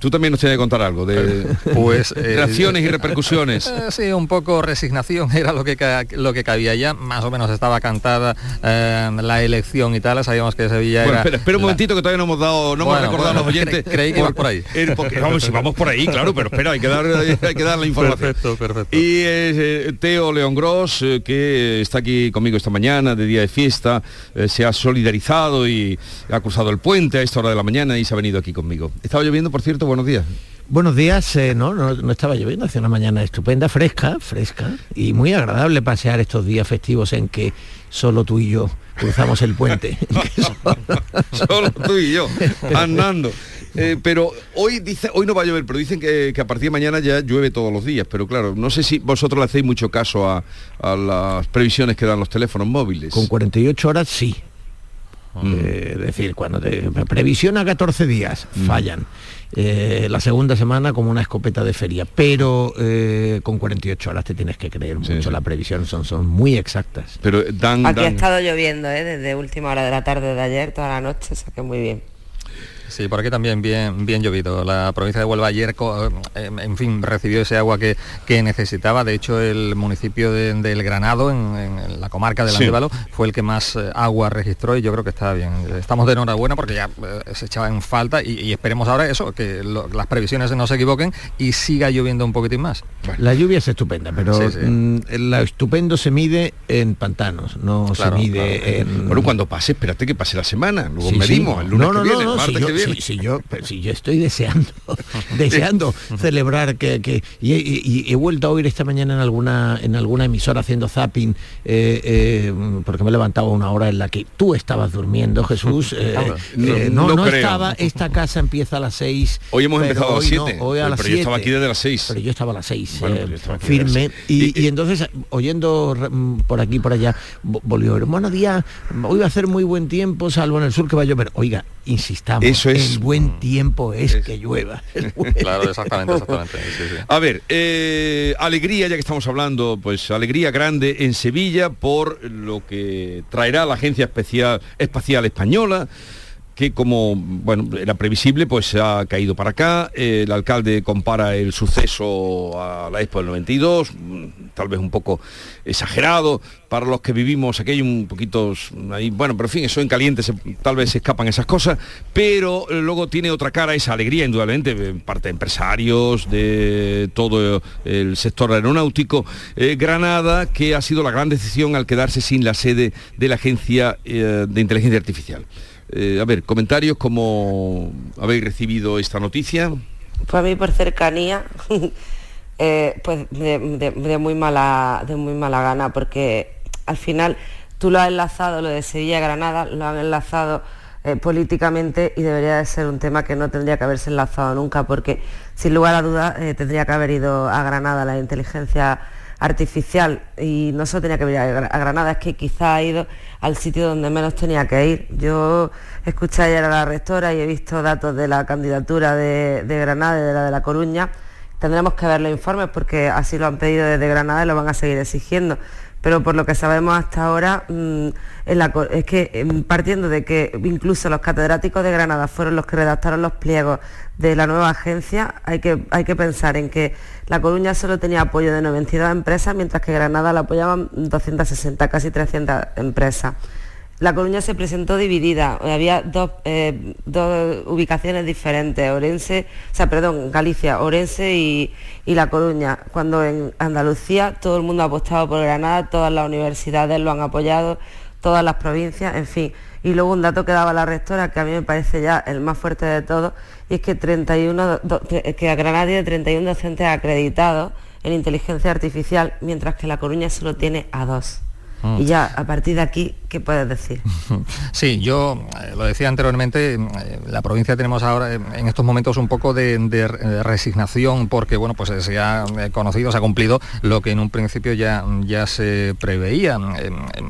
Tú también nos tienes que contar algo de pues reacciones y repercusiones. Eh, sí, un poco resignación era lo que lo que cabía ya. Más o menos estaba cantada eh, la elección y tal. Sabíamos que Sevilla Bueno, era. espera, espera un la- momentito que todavía no hemos dado, no Bueno, hemos recordado a los oyentes. cre- creí que ibas por ahí. Eh, porque, vamos, si vamos por ahí, claro, pero espera, hay que dar, hay que dar la información. Perfecto, perfecto. Y eh, Teo León Gross, eh, que está aquí conmigo esta mañana, de día de fiesta, eh, se ha solidarizado y ha cruzado el puente a esta hora de la mañana y se ha venido aquí conmigo. ¿Estaba lloviendo, por cierto? Buenos días. Buenos días, eh, no, no, no estaba lloviendo, hace una mañana estupenda, fresca, fresca y muy agradable pasear estos días festivos en que solo tú y yo cruzamos el puente. Solo tú y yo, andando. Eh, pero hoy dice, hoy no va a llover, pero dicen que, que a partir de mañana ya llueve todos los días. Pero claro, no sé si vosotros le hacéis mucho caso a, a las previsiones que dan los teléfonos móviles. Con 48 horas sí. Mm. Eh, es decir, cuando te previsión a 14 días, Mm. fallan. Eh, la segunda semana como una escopeta de feria, pero eh, con 48 horas te tienes que creer mucho, la previsión son, son muy exactas. Pero dan, Aquí ha estado lloviendo, ¿eh? desde última hora de la tarde de ayer, toda la noche, o sea que muy bien. Sí, por aquí también bien, bien llovido. La provincia de Huelva ayer, eh, en fin, recibió ese agua que, que necesitaba. De hecho, el municipio de- del Granado, en, en la comarca del Sí. Andévalo, fue el que más eh, agua registró y yo creo que está bien. Estamos de enhorabuena porque ya eh, se echaba en falta y, y esperemos ahora eso, que lo- las previsiones no se equivoquen y siga lloviendo un poquitín más. La lluvia es estupenda, pero Sí, sí. mm, lo estupendo se mide en pantanos, no Claro, se mide claro. en... Bueno, cuando pase, espérate que pase la semana. Luego Sí, medimos sí. el lunes no, no, que viene, no, el no, martes si yo, que viene. si- si yo, pero si yo estoy deseando, deseando celebrar que, que- y, y- y he vuelto a oír esta mañana en alguna en alguna emisora haciendo zapping, eh, eh, porque me he levantado a una hora en la que tú estabas durmiendo, Jesús. eh, Ah, no- no, estaba, esta casa empieza a las seis. Hoy hemos pero empezado a las hoy no, 7. hoy a Pero las yo estaba 7. aquí desde las 6. Pero yo estaba a las 6, Bueno, pues firme. Y, y entonces, oyendo mm, por aquí, por allá, vo- volvió buenos días, hoy va a hacer muy buen tiempo, salvo en el sur que va a llover. Oiga, insistamos, Eso es- el buen tiempo es que llueva. Claro, exactamente, exactamente. sí, sí. A ver, eh, alegría, ya que estamos hablando, pues alegría grande en Sevilla por lo que traerá la Agencia Especial, Espacial Española que como bueno era previsible pues ha caído para acá. El alcalde compara el suceso a la Expo del 92 mm, tal vez un poco exagerado. Para los que vivimos aquello un poquito ahí bueno pero en fin eso en caliente tal vez se escapan esas cosas pero eh, luego tiene otra cara esa alegría indudablemente de parte de empresarios de todo el sector aeronáutico. Eh, Granada que ha sido la gran decisión al quedarse sin la sede de la agencia eh, de inteligencia artificial eh, a ver, comentarios como habéis recibido esta noticia. Pues a mí por cercanía, eh, pues de, muy mala, de muy mala gana, porque al final tú lo has enlazado, lo de Sevilla-Granada, lo han enlazado eh, políticamente y debería de ser un tema que no tendría que haberse enlazado nunca, porque sin lugar a dudas tendría que haber ido a Granada la inteligencia artificial y no solo tenía que a Gra- a Granada, es que quizá ha ido al sitio donde menos tenía que ir. Yo escuché ayer a la rectora y he visto datos de la candidatura de, Granada y de la de La Coruña. Tendremos que ver los informes porque así lo han pedido desde Granada y lo van a seguir exigiendo. Pero por lo que sabemos hasta ahora, mm, es que em, partiendo de que incluso los catedráticos de Granada fueron los que redactaron los pliegos de la nueva agencia, hay que, hay que pensar en que La Coruña solo tenía apoyo de 92 empresas, mientras que Granada la apoyaban 260, casi 300 empresas. La Coruña se presentó dividida, había dos, eh, dos ubicaciones diferentes, Orense, o sea, perdón, Galicia, Orense y, y La Coruña, cuando en Andalucía todo el mundo ha apostado por Granada, todas las universidades lo han apoyado, todas las provincias, en fin. Y luego un dato que daba la rectora, que a mí me parece ya el más fuerte de todos, y es que, 31, do- que a Granada tiene 31 docentes acreditados en inteligencia artificial, mientras que La Coruña solo tiene a dos. Mm. Y ya, a partir de aquí, ¿qué puedes decir? Sí, yo eh, lo decía anteriormente, eh, la provincia tenemos ahora eh, en estos momentos un poco de, de re- resignación porque bueno, pues se ha conocido, se ha cumplido lo que en un principio ya, ya se preveía.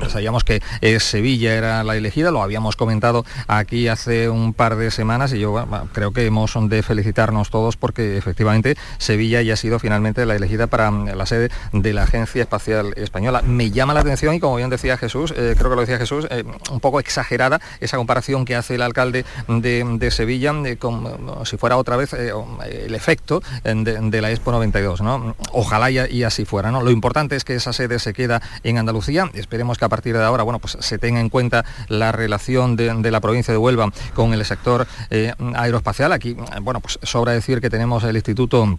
Sabíamos que Sevilla era la elegida, lo habíamos comentado aquí hace un par de semanas y yo bueno, creo que hemos de felicitarnos todos porque efectivamente Sevilla ya ha sido finalmente la elegida para mm, la sede de la Agencia Espacial Española. Me llama la atención y como bien decía Jesús, eh, creo que lo decía Jesús, eh, un poco exagerada esa comparación que hace el alcalde de, de Sevilla eh, como si fuera otra vez eh, el efecto de, de la Expo 92. ¿no? Ojalá y, así fuera. ¿no? Lo importante es que esa sede se queda en Andalucía. Esperemos que a partir de ahora bueno, pues se tenga en cuenta la relación de, de la provincia de Huelva con el sector aeroespacial. Aquí, bueno, pues sobra decir que tenemos el Instituto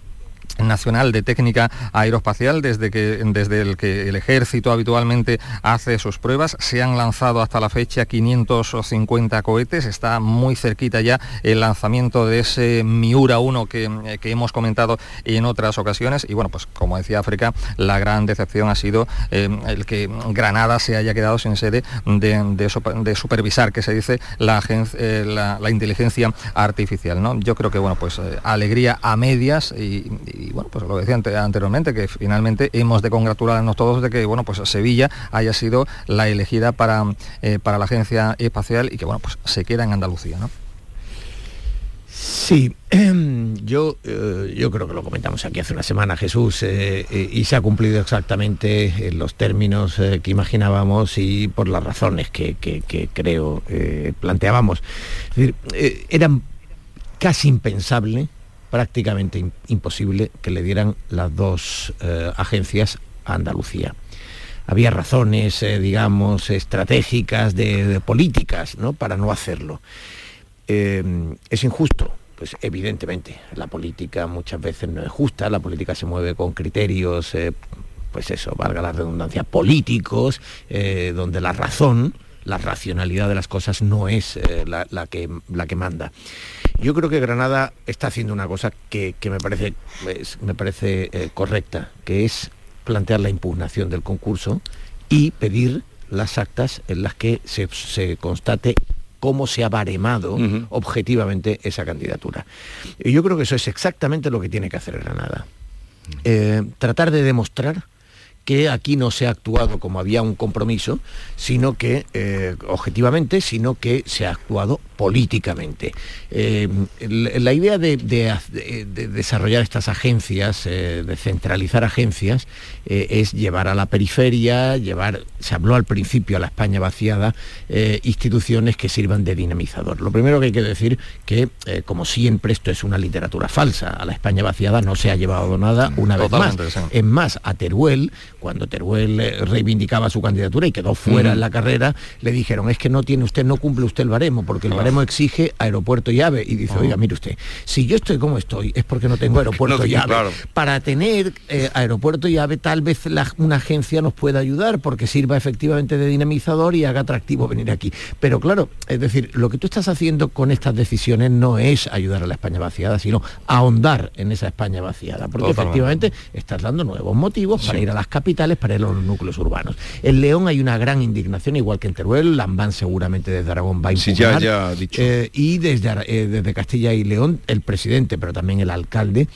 nacional de técnica aeroespacial desde que desde el que el ejército habitualmente hace sus pruebas. Se han lanzado hasta la fecha 550 cohetes. Está muy cerquita ya el lanzamiento de ese Miura 1 que, que hemos comentado en otras ocasiones. Y bueno pues como decía África la gran decepción ha sido eh, el que Granada se haya quedado sin sede de, de, supervisar que se dice la, eh, la, inteligencia artificial ¿no? yo creo que bueno pues eh, alegría a medias y bueno, pues lo decía anteriormente, que finalmente hemos de congratularnos todos de que bueno, pues Sevilla haya sido la elegida para, eh, para la agencia espacial y que bueno, pues se queda en Andalucía, ¿no? Sí, yo, eh, yo creo que lo comentamos aquí hace una semana, Jesús, eh, y se ha cumplido exactamente en los términos que imaginábamos y por las razones que, que creo planteábamos. Es decir, era casi impensable prácticamente imposible que le dieran las dos eh, agencias a Andalucía. Había razones, eh, digamos, estratégicas, de, políticas, ¿no? Para no hacerlo. Em, es injusto, pues evidentemente, la política muchas veces no es justa, la política se mueve con criterios, eh, pues eso, valga la redundancia, políticos, donde la razón, la racionalidad de las cosas no es la, que, la que manda. Yo creo que Granada está haciendo una cosa que, me parece, me parece eh, correcta, que es plantear la impugnación del concurso y pedir las actas en las que se, constate cómo se ha baremado objetivamente esa candidatura. Y yo creo que eso es exactamente lo que tiene que hacer Granada. Eh, tratar de demostrar que aquí no se ha actuado como había un compromiso, sino que, eh, objetivamente, sino que se ha actuado políticamente. Eh, la idea de, desarrollar estas agencias, eh, de centralizar agencias, es llevar a la periferia, llevar, se habló al principio a la España vaciada, instituciones que sirvan de dinamizador. Lo primero que hay que decir que, como siempre, esto es una literatura falsa. A la España vaciada no se ha llevado nada una vez más. Es más, a Teruel, cuando Teruel eh, reivindicaba su candidatura y quedó fuera en la carrera, le dijeron, es que no tiene usted, no cumple usted el baremo, porque el ah. baremo exige aeropuerto y ave. Y dice, ah. oiga, mire usted, si yo estoy como estoy, es porque no tengo aeropuerto y ave. Para tener eh, aeropuerto y ave, tal vez una agencia nos pueda ayudar, porque sirva efectivamente de dinamizador y haga atractivo venir aquí. Pero claro, es decir, lo que tú estás haciendo con estas decisiones no es ayudar a la España vaciada, sino ahondar en esa España vaciada, porque efectivamente estás dando nuevos motivos para ir a las capitales para los núcleos urbanos. En León hay una gran indignación, igual que en Teruel, Lambán seguramente desde Aragón va a impugnar. ya, dicho. Eh, y desde, eh, desde Castilla y León, el presidente, pero también el alcalde,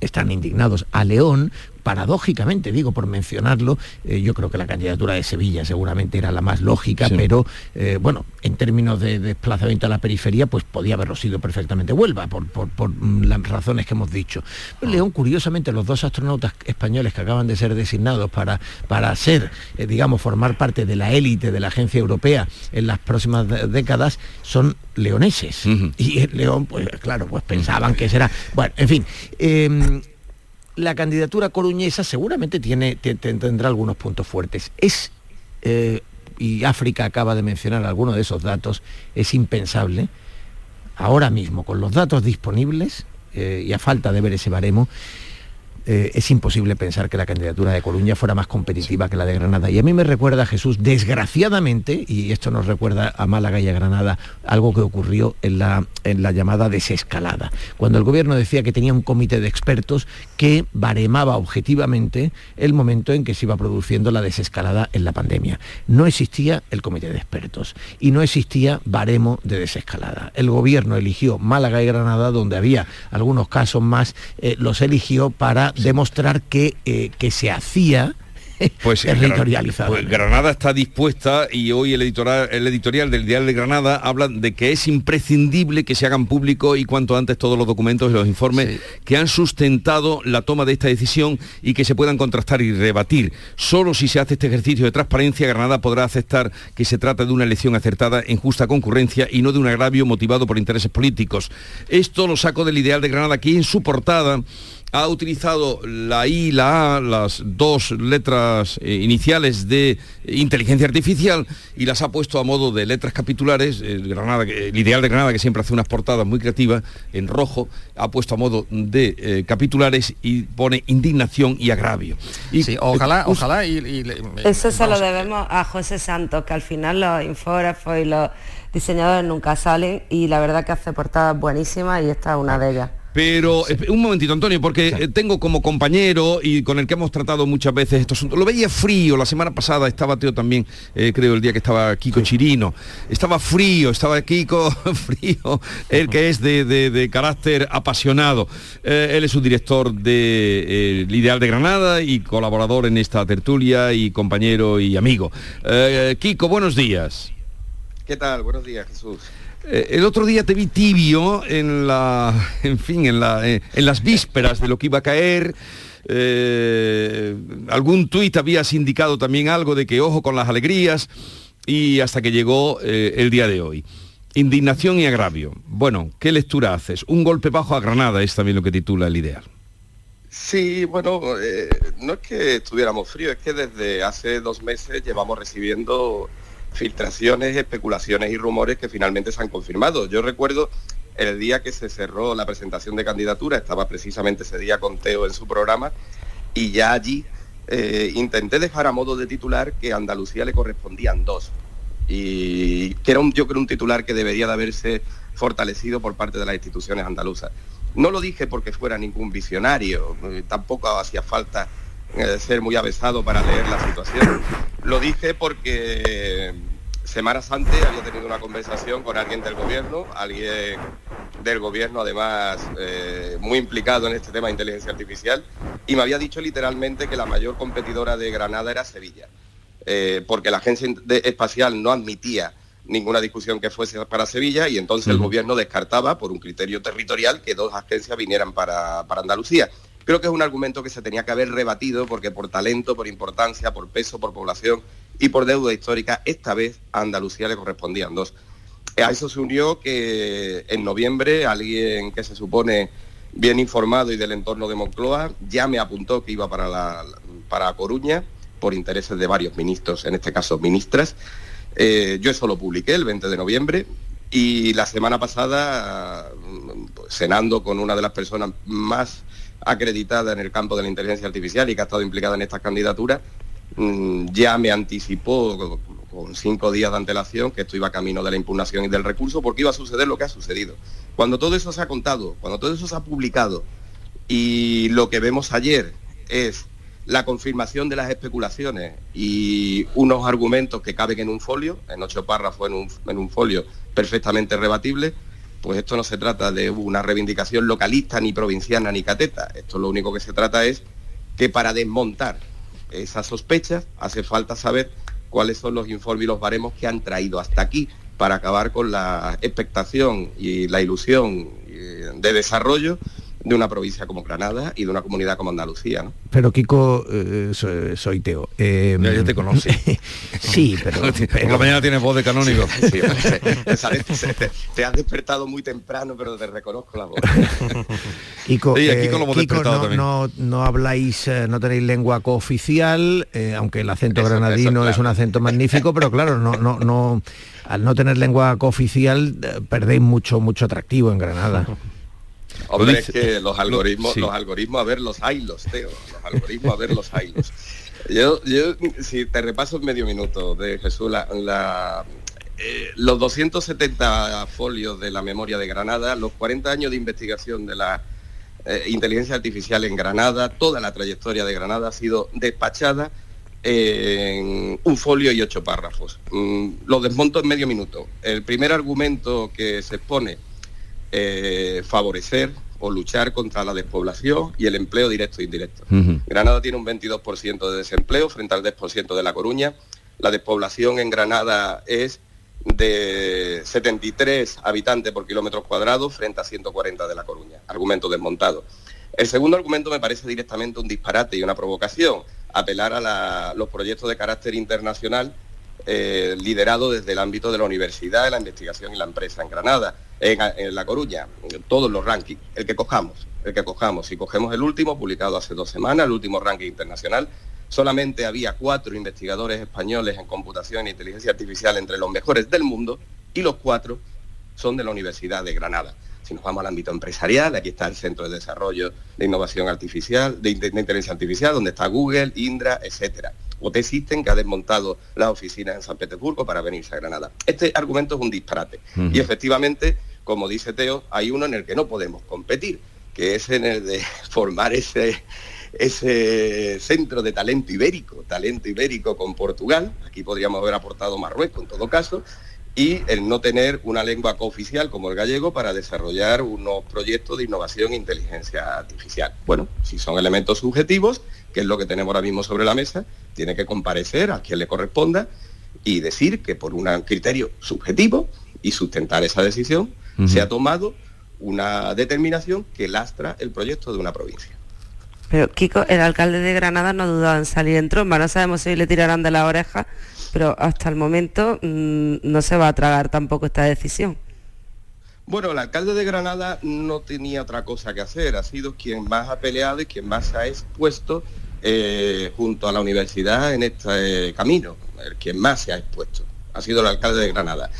están indignados. A León, paradójicamente, digo por mencionarlo, eh, yo creo que la candidatura de Sevilla seguramente era la más lógica, pero eh, bueno, en términos de, desplazamiento a la periferia, pues podía haberlo sido perfectamente Huelva, por, mm, las razones que hemos dicho. Ah. León, curiosamente, los dos astronautas españoles que acaban de ser designados para, para ser, eh, digamos, formar parte de la élite de la agencia europea en las próximas décadas, son leoneses. Y León, pues claro, pues pensaban que será... Bueno, en fin em, la candidatura coruñesa seguramente tiene, tendrá algunos puntos fuertes. Es, eh, y África acaba de mencionar algunos de esos datos, es impensable, ahora mismo, con los datos disponibles, eh, y a falta de ver ese baremo, eh, es imposible pensar que la candidatura de Coruña fuera más competitiva que la de Granada. Y a mí me recuerda, Jesús, desgraciadamente, y esto nos recuerda a Málaga y a Granada, algo que ocurrió en la, en la llamada desescalada, cuando el gobierno decía que tenía un comité de expertos que baremaba objetivamente el momento en que se iba produciendo la desescalada en la pandemia. No existía el comité de expertos y no existía baremo de desescalada. El gobierno eligió Málaga y Granada, donde había algunos casos más, eh, los eligió para demostrar que, eh, que se hacía pues, territorializado. Pues Granada está dispuesta y hoy el editorial, el editorial del Diario de Granada habla de que es imprescindible que se hagan públicos y cuanto antes todos los documentos y los informes que han sustentado la toma de esta decisión y que se puedan contrastar y rebatir. Solo si se hace este ejercicio de transparencia, Granada podrá aceptar que se trata de una elección acertada en justa concurrencia y no de un agravio motivado por intereses políticos. Esto lo saco del ideal de Granada, aquí en su portada ha utilizado la I y la A, las dos letras eh, iniciales de inteligencia artificial, y las ha puesto a modo de letras capitulares. El, Granada, el ideal de Granada, que siempre hace unas portadas muy creativas, en rojo, ha puesto a modo de eh, capitulares y pone indignación y agravio. Y, Sí, ojalá, eh, ojalá y, y le- Eso se lo debemos a José Santos, que al final los infógrafos y los diseñadores nunca salen y la verdad que hace portadas buenísimas y esta es una de ellas. Pero eh, un momentito, Antonio, porque eh, tengo como compañero y con el que hemos tratado muchas veces estos asuntos. Lo veía frío, la semana pasada estaba Teo también, eh, creo, el día que estaba Kiko Chirino. Estaba frío, estaba Kiko frío, el que es de, de- de carácter apasionado. Eh, él es un director de El Ideal de Granada y colaborador en esta tertulia y compañero y amigo. Eh, Kiko, buenos días. ¿Qué tal? Buenos días, Jesús. Eh, el otro día te vi tibio en la, en fin, en, eh, las vísperas de lo que iba a caer. Eh, algún tuit habías indicado también algo de que ojo con las alegrías y hasta que llegó el día de hoy. Indignación y agravio. Bueno, ¿qué lectura haces? Un golpe bajo a Granada es también lo que titula el ideal. Sí, bueno, no es que estuviéramos fríos, es que desde hace dos meses llevamos recibiendo filtraciones, especulaciones y rumores que finalmente se han confirmado. Yo recuerdo el día que se cerró la presentación de candidatura, estaba precisamente ese día con Teo en su programa, y ya allí eh, intenté dejar a modo de titular que a Andalucía le correspondían dos. Y que era un, yo creo un titular que debería de haberse fortalecido por parte de las instituciones andaluzas. No lo dije porque fuera ningún visionario, eh, tampoco hacía falta eh, ser muy avesado para leer la situación. Lo dije porque semanas antes había tenido una conversación con alguien del gobierno, alguien del gobierno además eh, muy implicado en este tema de inteligencia artificial, y me había dicho literalmente que la mayor competidora de Granada era Sevilla, eh, porque la agencia espacial no admitía ninguna discusión que fuese para Sevilla y entonces el gobierno descartaba por un criterio territorial que dos agencias vinieran para, para Andalucía. Creo que es un argumento que se tenía que haber rebatido porque por talento, por importancia, por peso, por población y por deuda histórica, esta vez a Andalucía le correspondían dos. A eso se unió que en noviembre alguien que se supone bien informado y del entorno de Moncloa ya me apuntó que iba para, para Coruña por intereses de varios ministros, en este caso ministras. Eh, yo eso lo publiqué el 20 de noviembre y la semana pasada, mm, pues, cenando con una de las personas más acreditadas en el campo de la inteligencia artificial y que ha estado implicada en estas candidaturas, mm, ya me anticipó con- con cinco días de antelación que esto iba camino de la impugnación y del recurso porque iba a suceder lo que ha sucedido. Cuando todo eso se ha contado, cuando todo eso se ha publicado y lo que vemos ayer es la confirmación de las especulaciones y unos argumentos que caben en un folio, en ocho párrafos en un, en un folio perfectamente rebatible, pues esto no se trata de una reivindicación localista, ni provinciana, ni cateta. Esto lo único que se trata es que para desmontar esas sospechas hace falta saber cuáles son los informes y los baremos que han traído hasta aquí para acabar con la expectación y la ilusión eh, de desarrollo de una provincia como Granada y de una comunidad como Andalucía. ¿no? Pero Kiko, eh, soy, soy Teo. Eh, Ya, ya te conoce. sí, pero, Por la mañana tienes voz de canónigo. Sí, te, sabes, te- te- te has despertado muy temprano, pero te reconozco la voz. Kiko, Sí, aquí eh, con lo hemos Kiko, no, no, no habláis, eh, no tenéis lengua cooficial, eh, aunque el acento Eso- eso, granadino es un acento magnífico, pero claro, no, no, no, al no tener lengua cooficial perdéis mucho, mucho atractivo en Granada. Hombre, Lo es que los algoritmos, sí. los algoritmos, a ver los hilos, Teo, los algoritmos, a ver los hilos. Yo, yo, si te repaso en medio minuto de Jesús, la, la- eh, los 270 folios de la memoria de Granada, los 40 años de investigación de la eh, inteligencia artificial en Granada, toda la trayectoria de Granada ha sido despachada en un folio y ocho párrafos. Mm, lo desmonto en medio minuto. El primer argumento que se expone eh, favorecer o luchar contra la despoblación y el empleo directo e indirecto. Granada tiene un 22% de desempleo frente al 10% de La Coruña. La despoblación en Granada es de 73 habitantes por kilómetros cuadrados frente a 140 de La Coruña. Argumento desmontado. El segundo argumento me parece directamente un disparate y una provocación. Apelar a la- los proyectos de carácter internacional eh, liderado desde el ámbito de la universidad, la investigación y la empresa en Granada. En, en La Coruña, todos los rankings, el que cojamos, el que cojamos, si cogemos el último, publicado hace dos semanas, el último ranking internacional, solamente había cuatro investigadores españoles en computación e inteligencia artificial entre los mejores del mundo y los cuatro son de la Universidad de Granada. Si nos vamos al ámbito empresarial, aquí está el Centro de Desarrollo de Innovación Artificial, de, de Inteligencia Artificial, donde está Google, Indra, etcétera. O T-System, que ha desmontado las oficinas en San Petersburgo para venirse a Granada. Este argumento es un disparate. Y efectivamente, como dice Teo, hay uno en el que no podemos competir, que es en el de formar ese, ese centro de talento ibérico, talento ibérico con Portugal, aquí podríamos haber aportado Marruecos en todo caso, y el no tener una lengua cooficial como el gallego para desarrollar unos proyectos de innovación e inteligencia artificial. Bueno, si son elementos subjetivos, que es lo que tenemos ahora mismo sobre la mesa, tiene que comparecer a quien le corresponda y decir que por un criterio subjetivo y sustentar esa decisión se ha tomado una determinación que lastra el proyecto de una provincia. Pero Kiko, el alcalde de Granada no ha dudado en salir en tromba, no sabemos si le tirarán de la oreja, pero hasta el momento mm, no se va a tragar tampoco esta decisión. Bueno, el alcalde de Granada no tenía otra cosa que hacer, ha sido quien más ha peleado y quien más se ha expuesto eh, junto a la universidad en este eh, camino, el quien más se ha expuesto, ha sido el alcalde de Granada.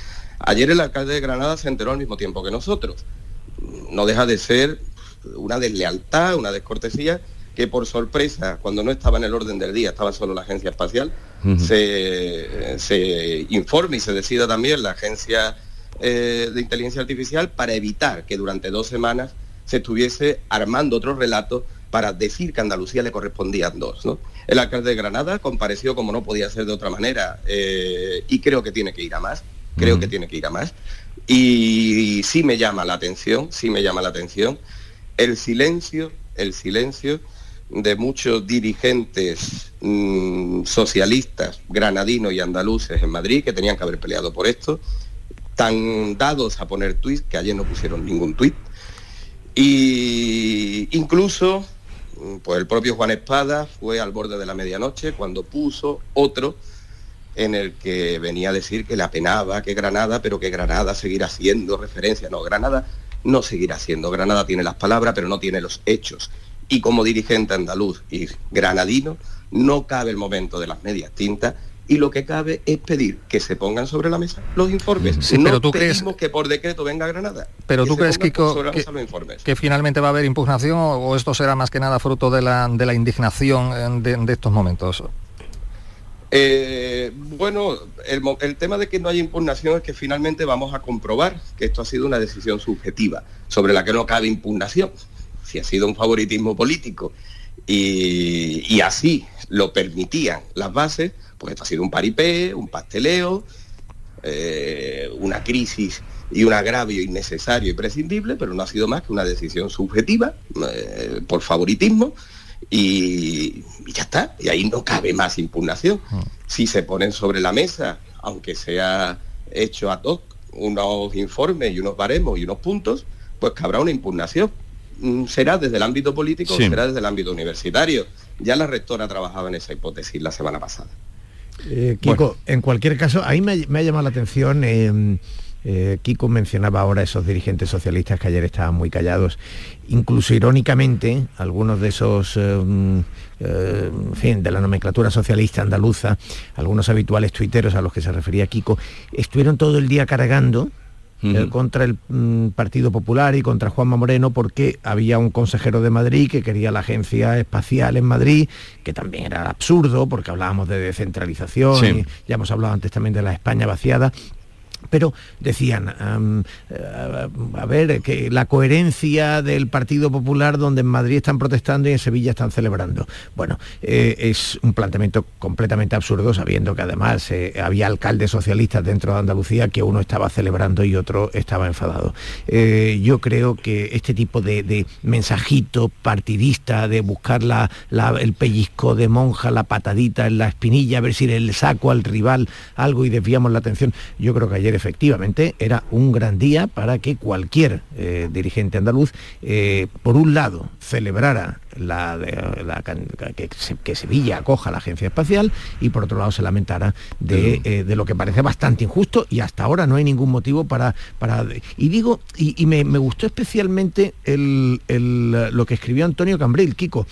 Ayer el alcalde de Granada se enteró al mismo tiempo que nosotros. No deja de ser una deslealtad, una descortesía, que por sorpresa, cuando no estaba en el orden del día, estaba solo la agencia espacial, se, se informe y se decida también la agencia eh, de inteligencia artificial para evitar que durante dos semanas se estuviese armando otro relato para decir que a Andalucía le correspondían dos. ¿no? El alcalde de Granada compareció como no podía ser de otra manera eh, y creo que tiene que ir a más, creo que tiene que ir a más. Y sí me llama la atención, sí me llama la atención el silencio, el silencio de muchos dirigentes mm, socialistas, granadinos y andaluces en Madrid que tenían que haber peleado por esto, tan dados a poner tweets que ayer no pusieron ningún tweet. Y incluso mm, pues el propio Juan Espada fue al borde de la medianoche cuando puso otro en el que venía a decir que le apenaba que Granada, pero que Granada seguirá siendo referencia. No, Granada no seguirá siendo. Granada tiene las palabras, pero no tiene los hechos. Y como dirigente andaluz y granadino, no cabe el momento de las medias tintas y lo que cabe es pedir que se pongan sobre la mesa los informes. Sí, no pero tú crees- que por decreto venga a Granada. Pero que tú crees, Kiko, la que- que finalmente va a haber impugnación o, o esto será más que nada fruto de la, de la indignación eh, de, de estos momentos. Eh, bueno, el, tema de que no haya impugnación es que finalmente vamos a comprobar que esto ha sido una decisión subjetiva, sobre la que no cabe impugnación. Si ha sido un favoritismo político y, y así lo permitían las bases, pues esto ha sido un paripé, un pasteleo, eh, una crisis y un agravio innecesario y prescindible, pero no ha sido más que una decisión subjetiva eh, por favoritismo y, y ya está, y ahí no cabe más impugnación. Si se ponen sobre la mesa, aunque sea hecho a hoc, unos informes y unos baremos y unos puntos, pues cabrá una impugnación. Mm, Será desde el ámbito político Sí. o será desde el ámbito universitario. Ya la rectora trabajaba en esa hipótesis la semana pasada. Eh, Kiko, en cualquier caso, ahí me, me ha llamado la atención, eh, eh, Kiko mencionaba ahora esos dirigentes socialistas que ayer estaban muy callados. Incluso irónicamente, algunos de esos, eh, mm, eh, en fin, de la nomenclatura socialista andaluza, algunos habituales tuiteros a los que se refería Kiko, estuvieron todo el día cargando contra el mm, Partido Popular y contra Juanma Moreno porque había un consejero de Madrid que quería la agencia espacial en Madrid, que también era absurdo porque hablábamos de descentralización Sí. y ya hemos hablado antes también de la España vaciada. Pero decían, eh, a ver, que la coherencia del Partido Popular donde en Madrid están protestando y en Sevilla están celebrando. Bueno, eh, es un planteamiento completamente absurdo, sabiendo que además eh, había alcaldes socialistas dentro de Andalucía que uno estaba celebrando y otro estaba enfadado. Yo creo que este tipo de, mensajito partidista, de buscar la- el pellizco de monja, la patadita en la espinilla, a ver si le saco al rival algo y desviamos la atención, yo creo que ayer efectivamente era un gran día para que cualquier eh, dirigente andaluz, eh, por un lado, celebrara la, la- que, que Sevilla acoja la agencia espacial y por otro lado se lamentara de, eh, de lo que parece bastante injusto y hasta ahora no hay ningún motivo para... para y digo, y, y me, me gustó especialmente el- el, lo que escribió Antonio Cambril, Kiko.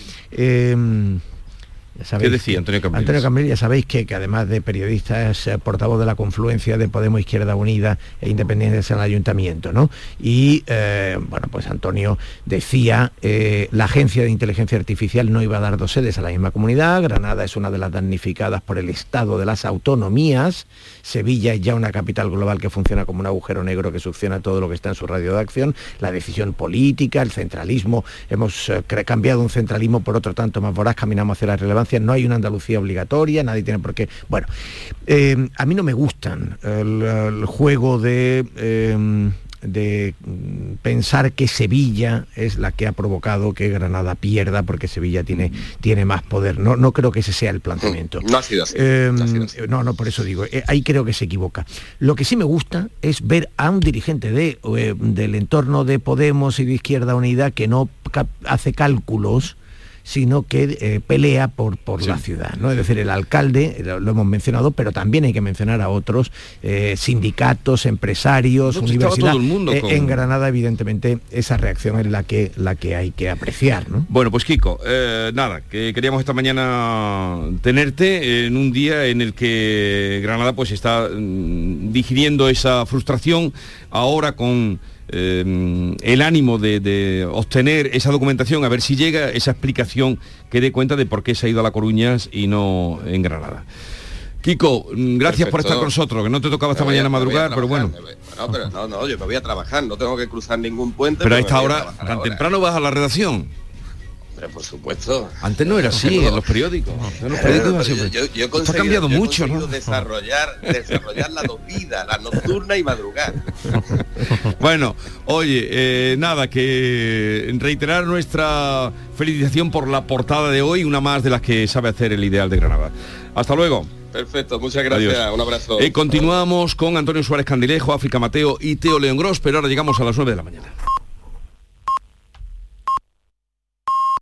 Ya sabéis ¿Qué decía Antonio Cambrils? Antonio Cambril, ya sabéis que, que además de periodista es eh, portavoz de la confluencia de Podemos Izquierda Unida e Independientes en el Ayuntamiento, ¿no? Y eh, bueno, pues Antonio decía, eh, la Agencia de Inteligencia Artificial no iba a dar dos sedes a la misma comunidad, Granada es una de las damnificadas por el estado de las autonomías, Sevilla es ya una capital global que funciona como un agujero negro que succiona todo lo que está en su radio de acción, la decisión política, el centralismo, hemos eh, cambiado un centralismo por otro tanto más voraz, caminamos hacia la relevancia, no hay una Andalucía obligatoria, nadie tiene por qué... Bueno, eh, a mí no me gustan el, el juego de... eh, de pensar que Sevilla es la que ha provocado que Granada pierda porque Sevilla tiene, tiene más poder. No, no creo que ese sea el planteamiento. No ha sido así. Eh, no ha sido así. no, no, por eso digo, eh, ahí creo que se equivoca. Lo que sí me gusta es ver a un dirigente de, eh, del entorno de Podemos y de Izquierda Unida que no hace cálculos sino que eh, pelea por, por la ciudad. ¿no? Es decir, el alcalde, eh, lo, lo hemos mencionado, pero también hay que mencionar a otros eh, sindicatos, empresarios, No, estaba universidad. todo el mundo Eh, con- En Granada, evidentemente, esa reacción es la que, la que hay que apreciar. ¿no? Bueno, pues Kiko, nada, que queríamos esta mañana tenerte en un día en el que Granada pues está mm, digiriendo esa frustración ahora con eh, el ánimo de, de obtener esa documentación, a ver si llega esa explicación que dé cuenta de por qué se ha ido a La Coruña y no en Granada. Kiko, mm, gracias por estar con nosotros, que no te tocaba esta mañana a madrugar, pero bueno. No, pero no, no, yo me voy a trabajar, no tengo que cruzar ningún puente. Pero a esta hora, tan ahora. temprano vas a la redacción. Por supuesto. Antes no era así, en los periódicos. En los periódicos yo, yo- yo he Esto ha conseguido- cambiado yo mucho, desarrollar, desarrollar las dos vidas, la nocturna y madrugar. Bueno, oye, eh, nada, que reiterar nuestra felicitación por la portada de hoy, una más de las que sabe hacer el ideal de Granada. Hasta luego. Perfecto, muchas gracias. Adiós. Un abrazo. Eh, continuamos con Antonio Suárez Candilejo, África Mateo y Teo León Gros, pero ahora llegamos a las 9 de la mañana.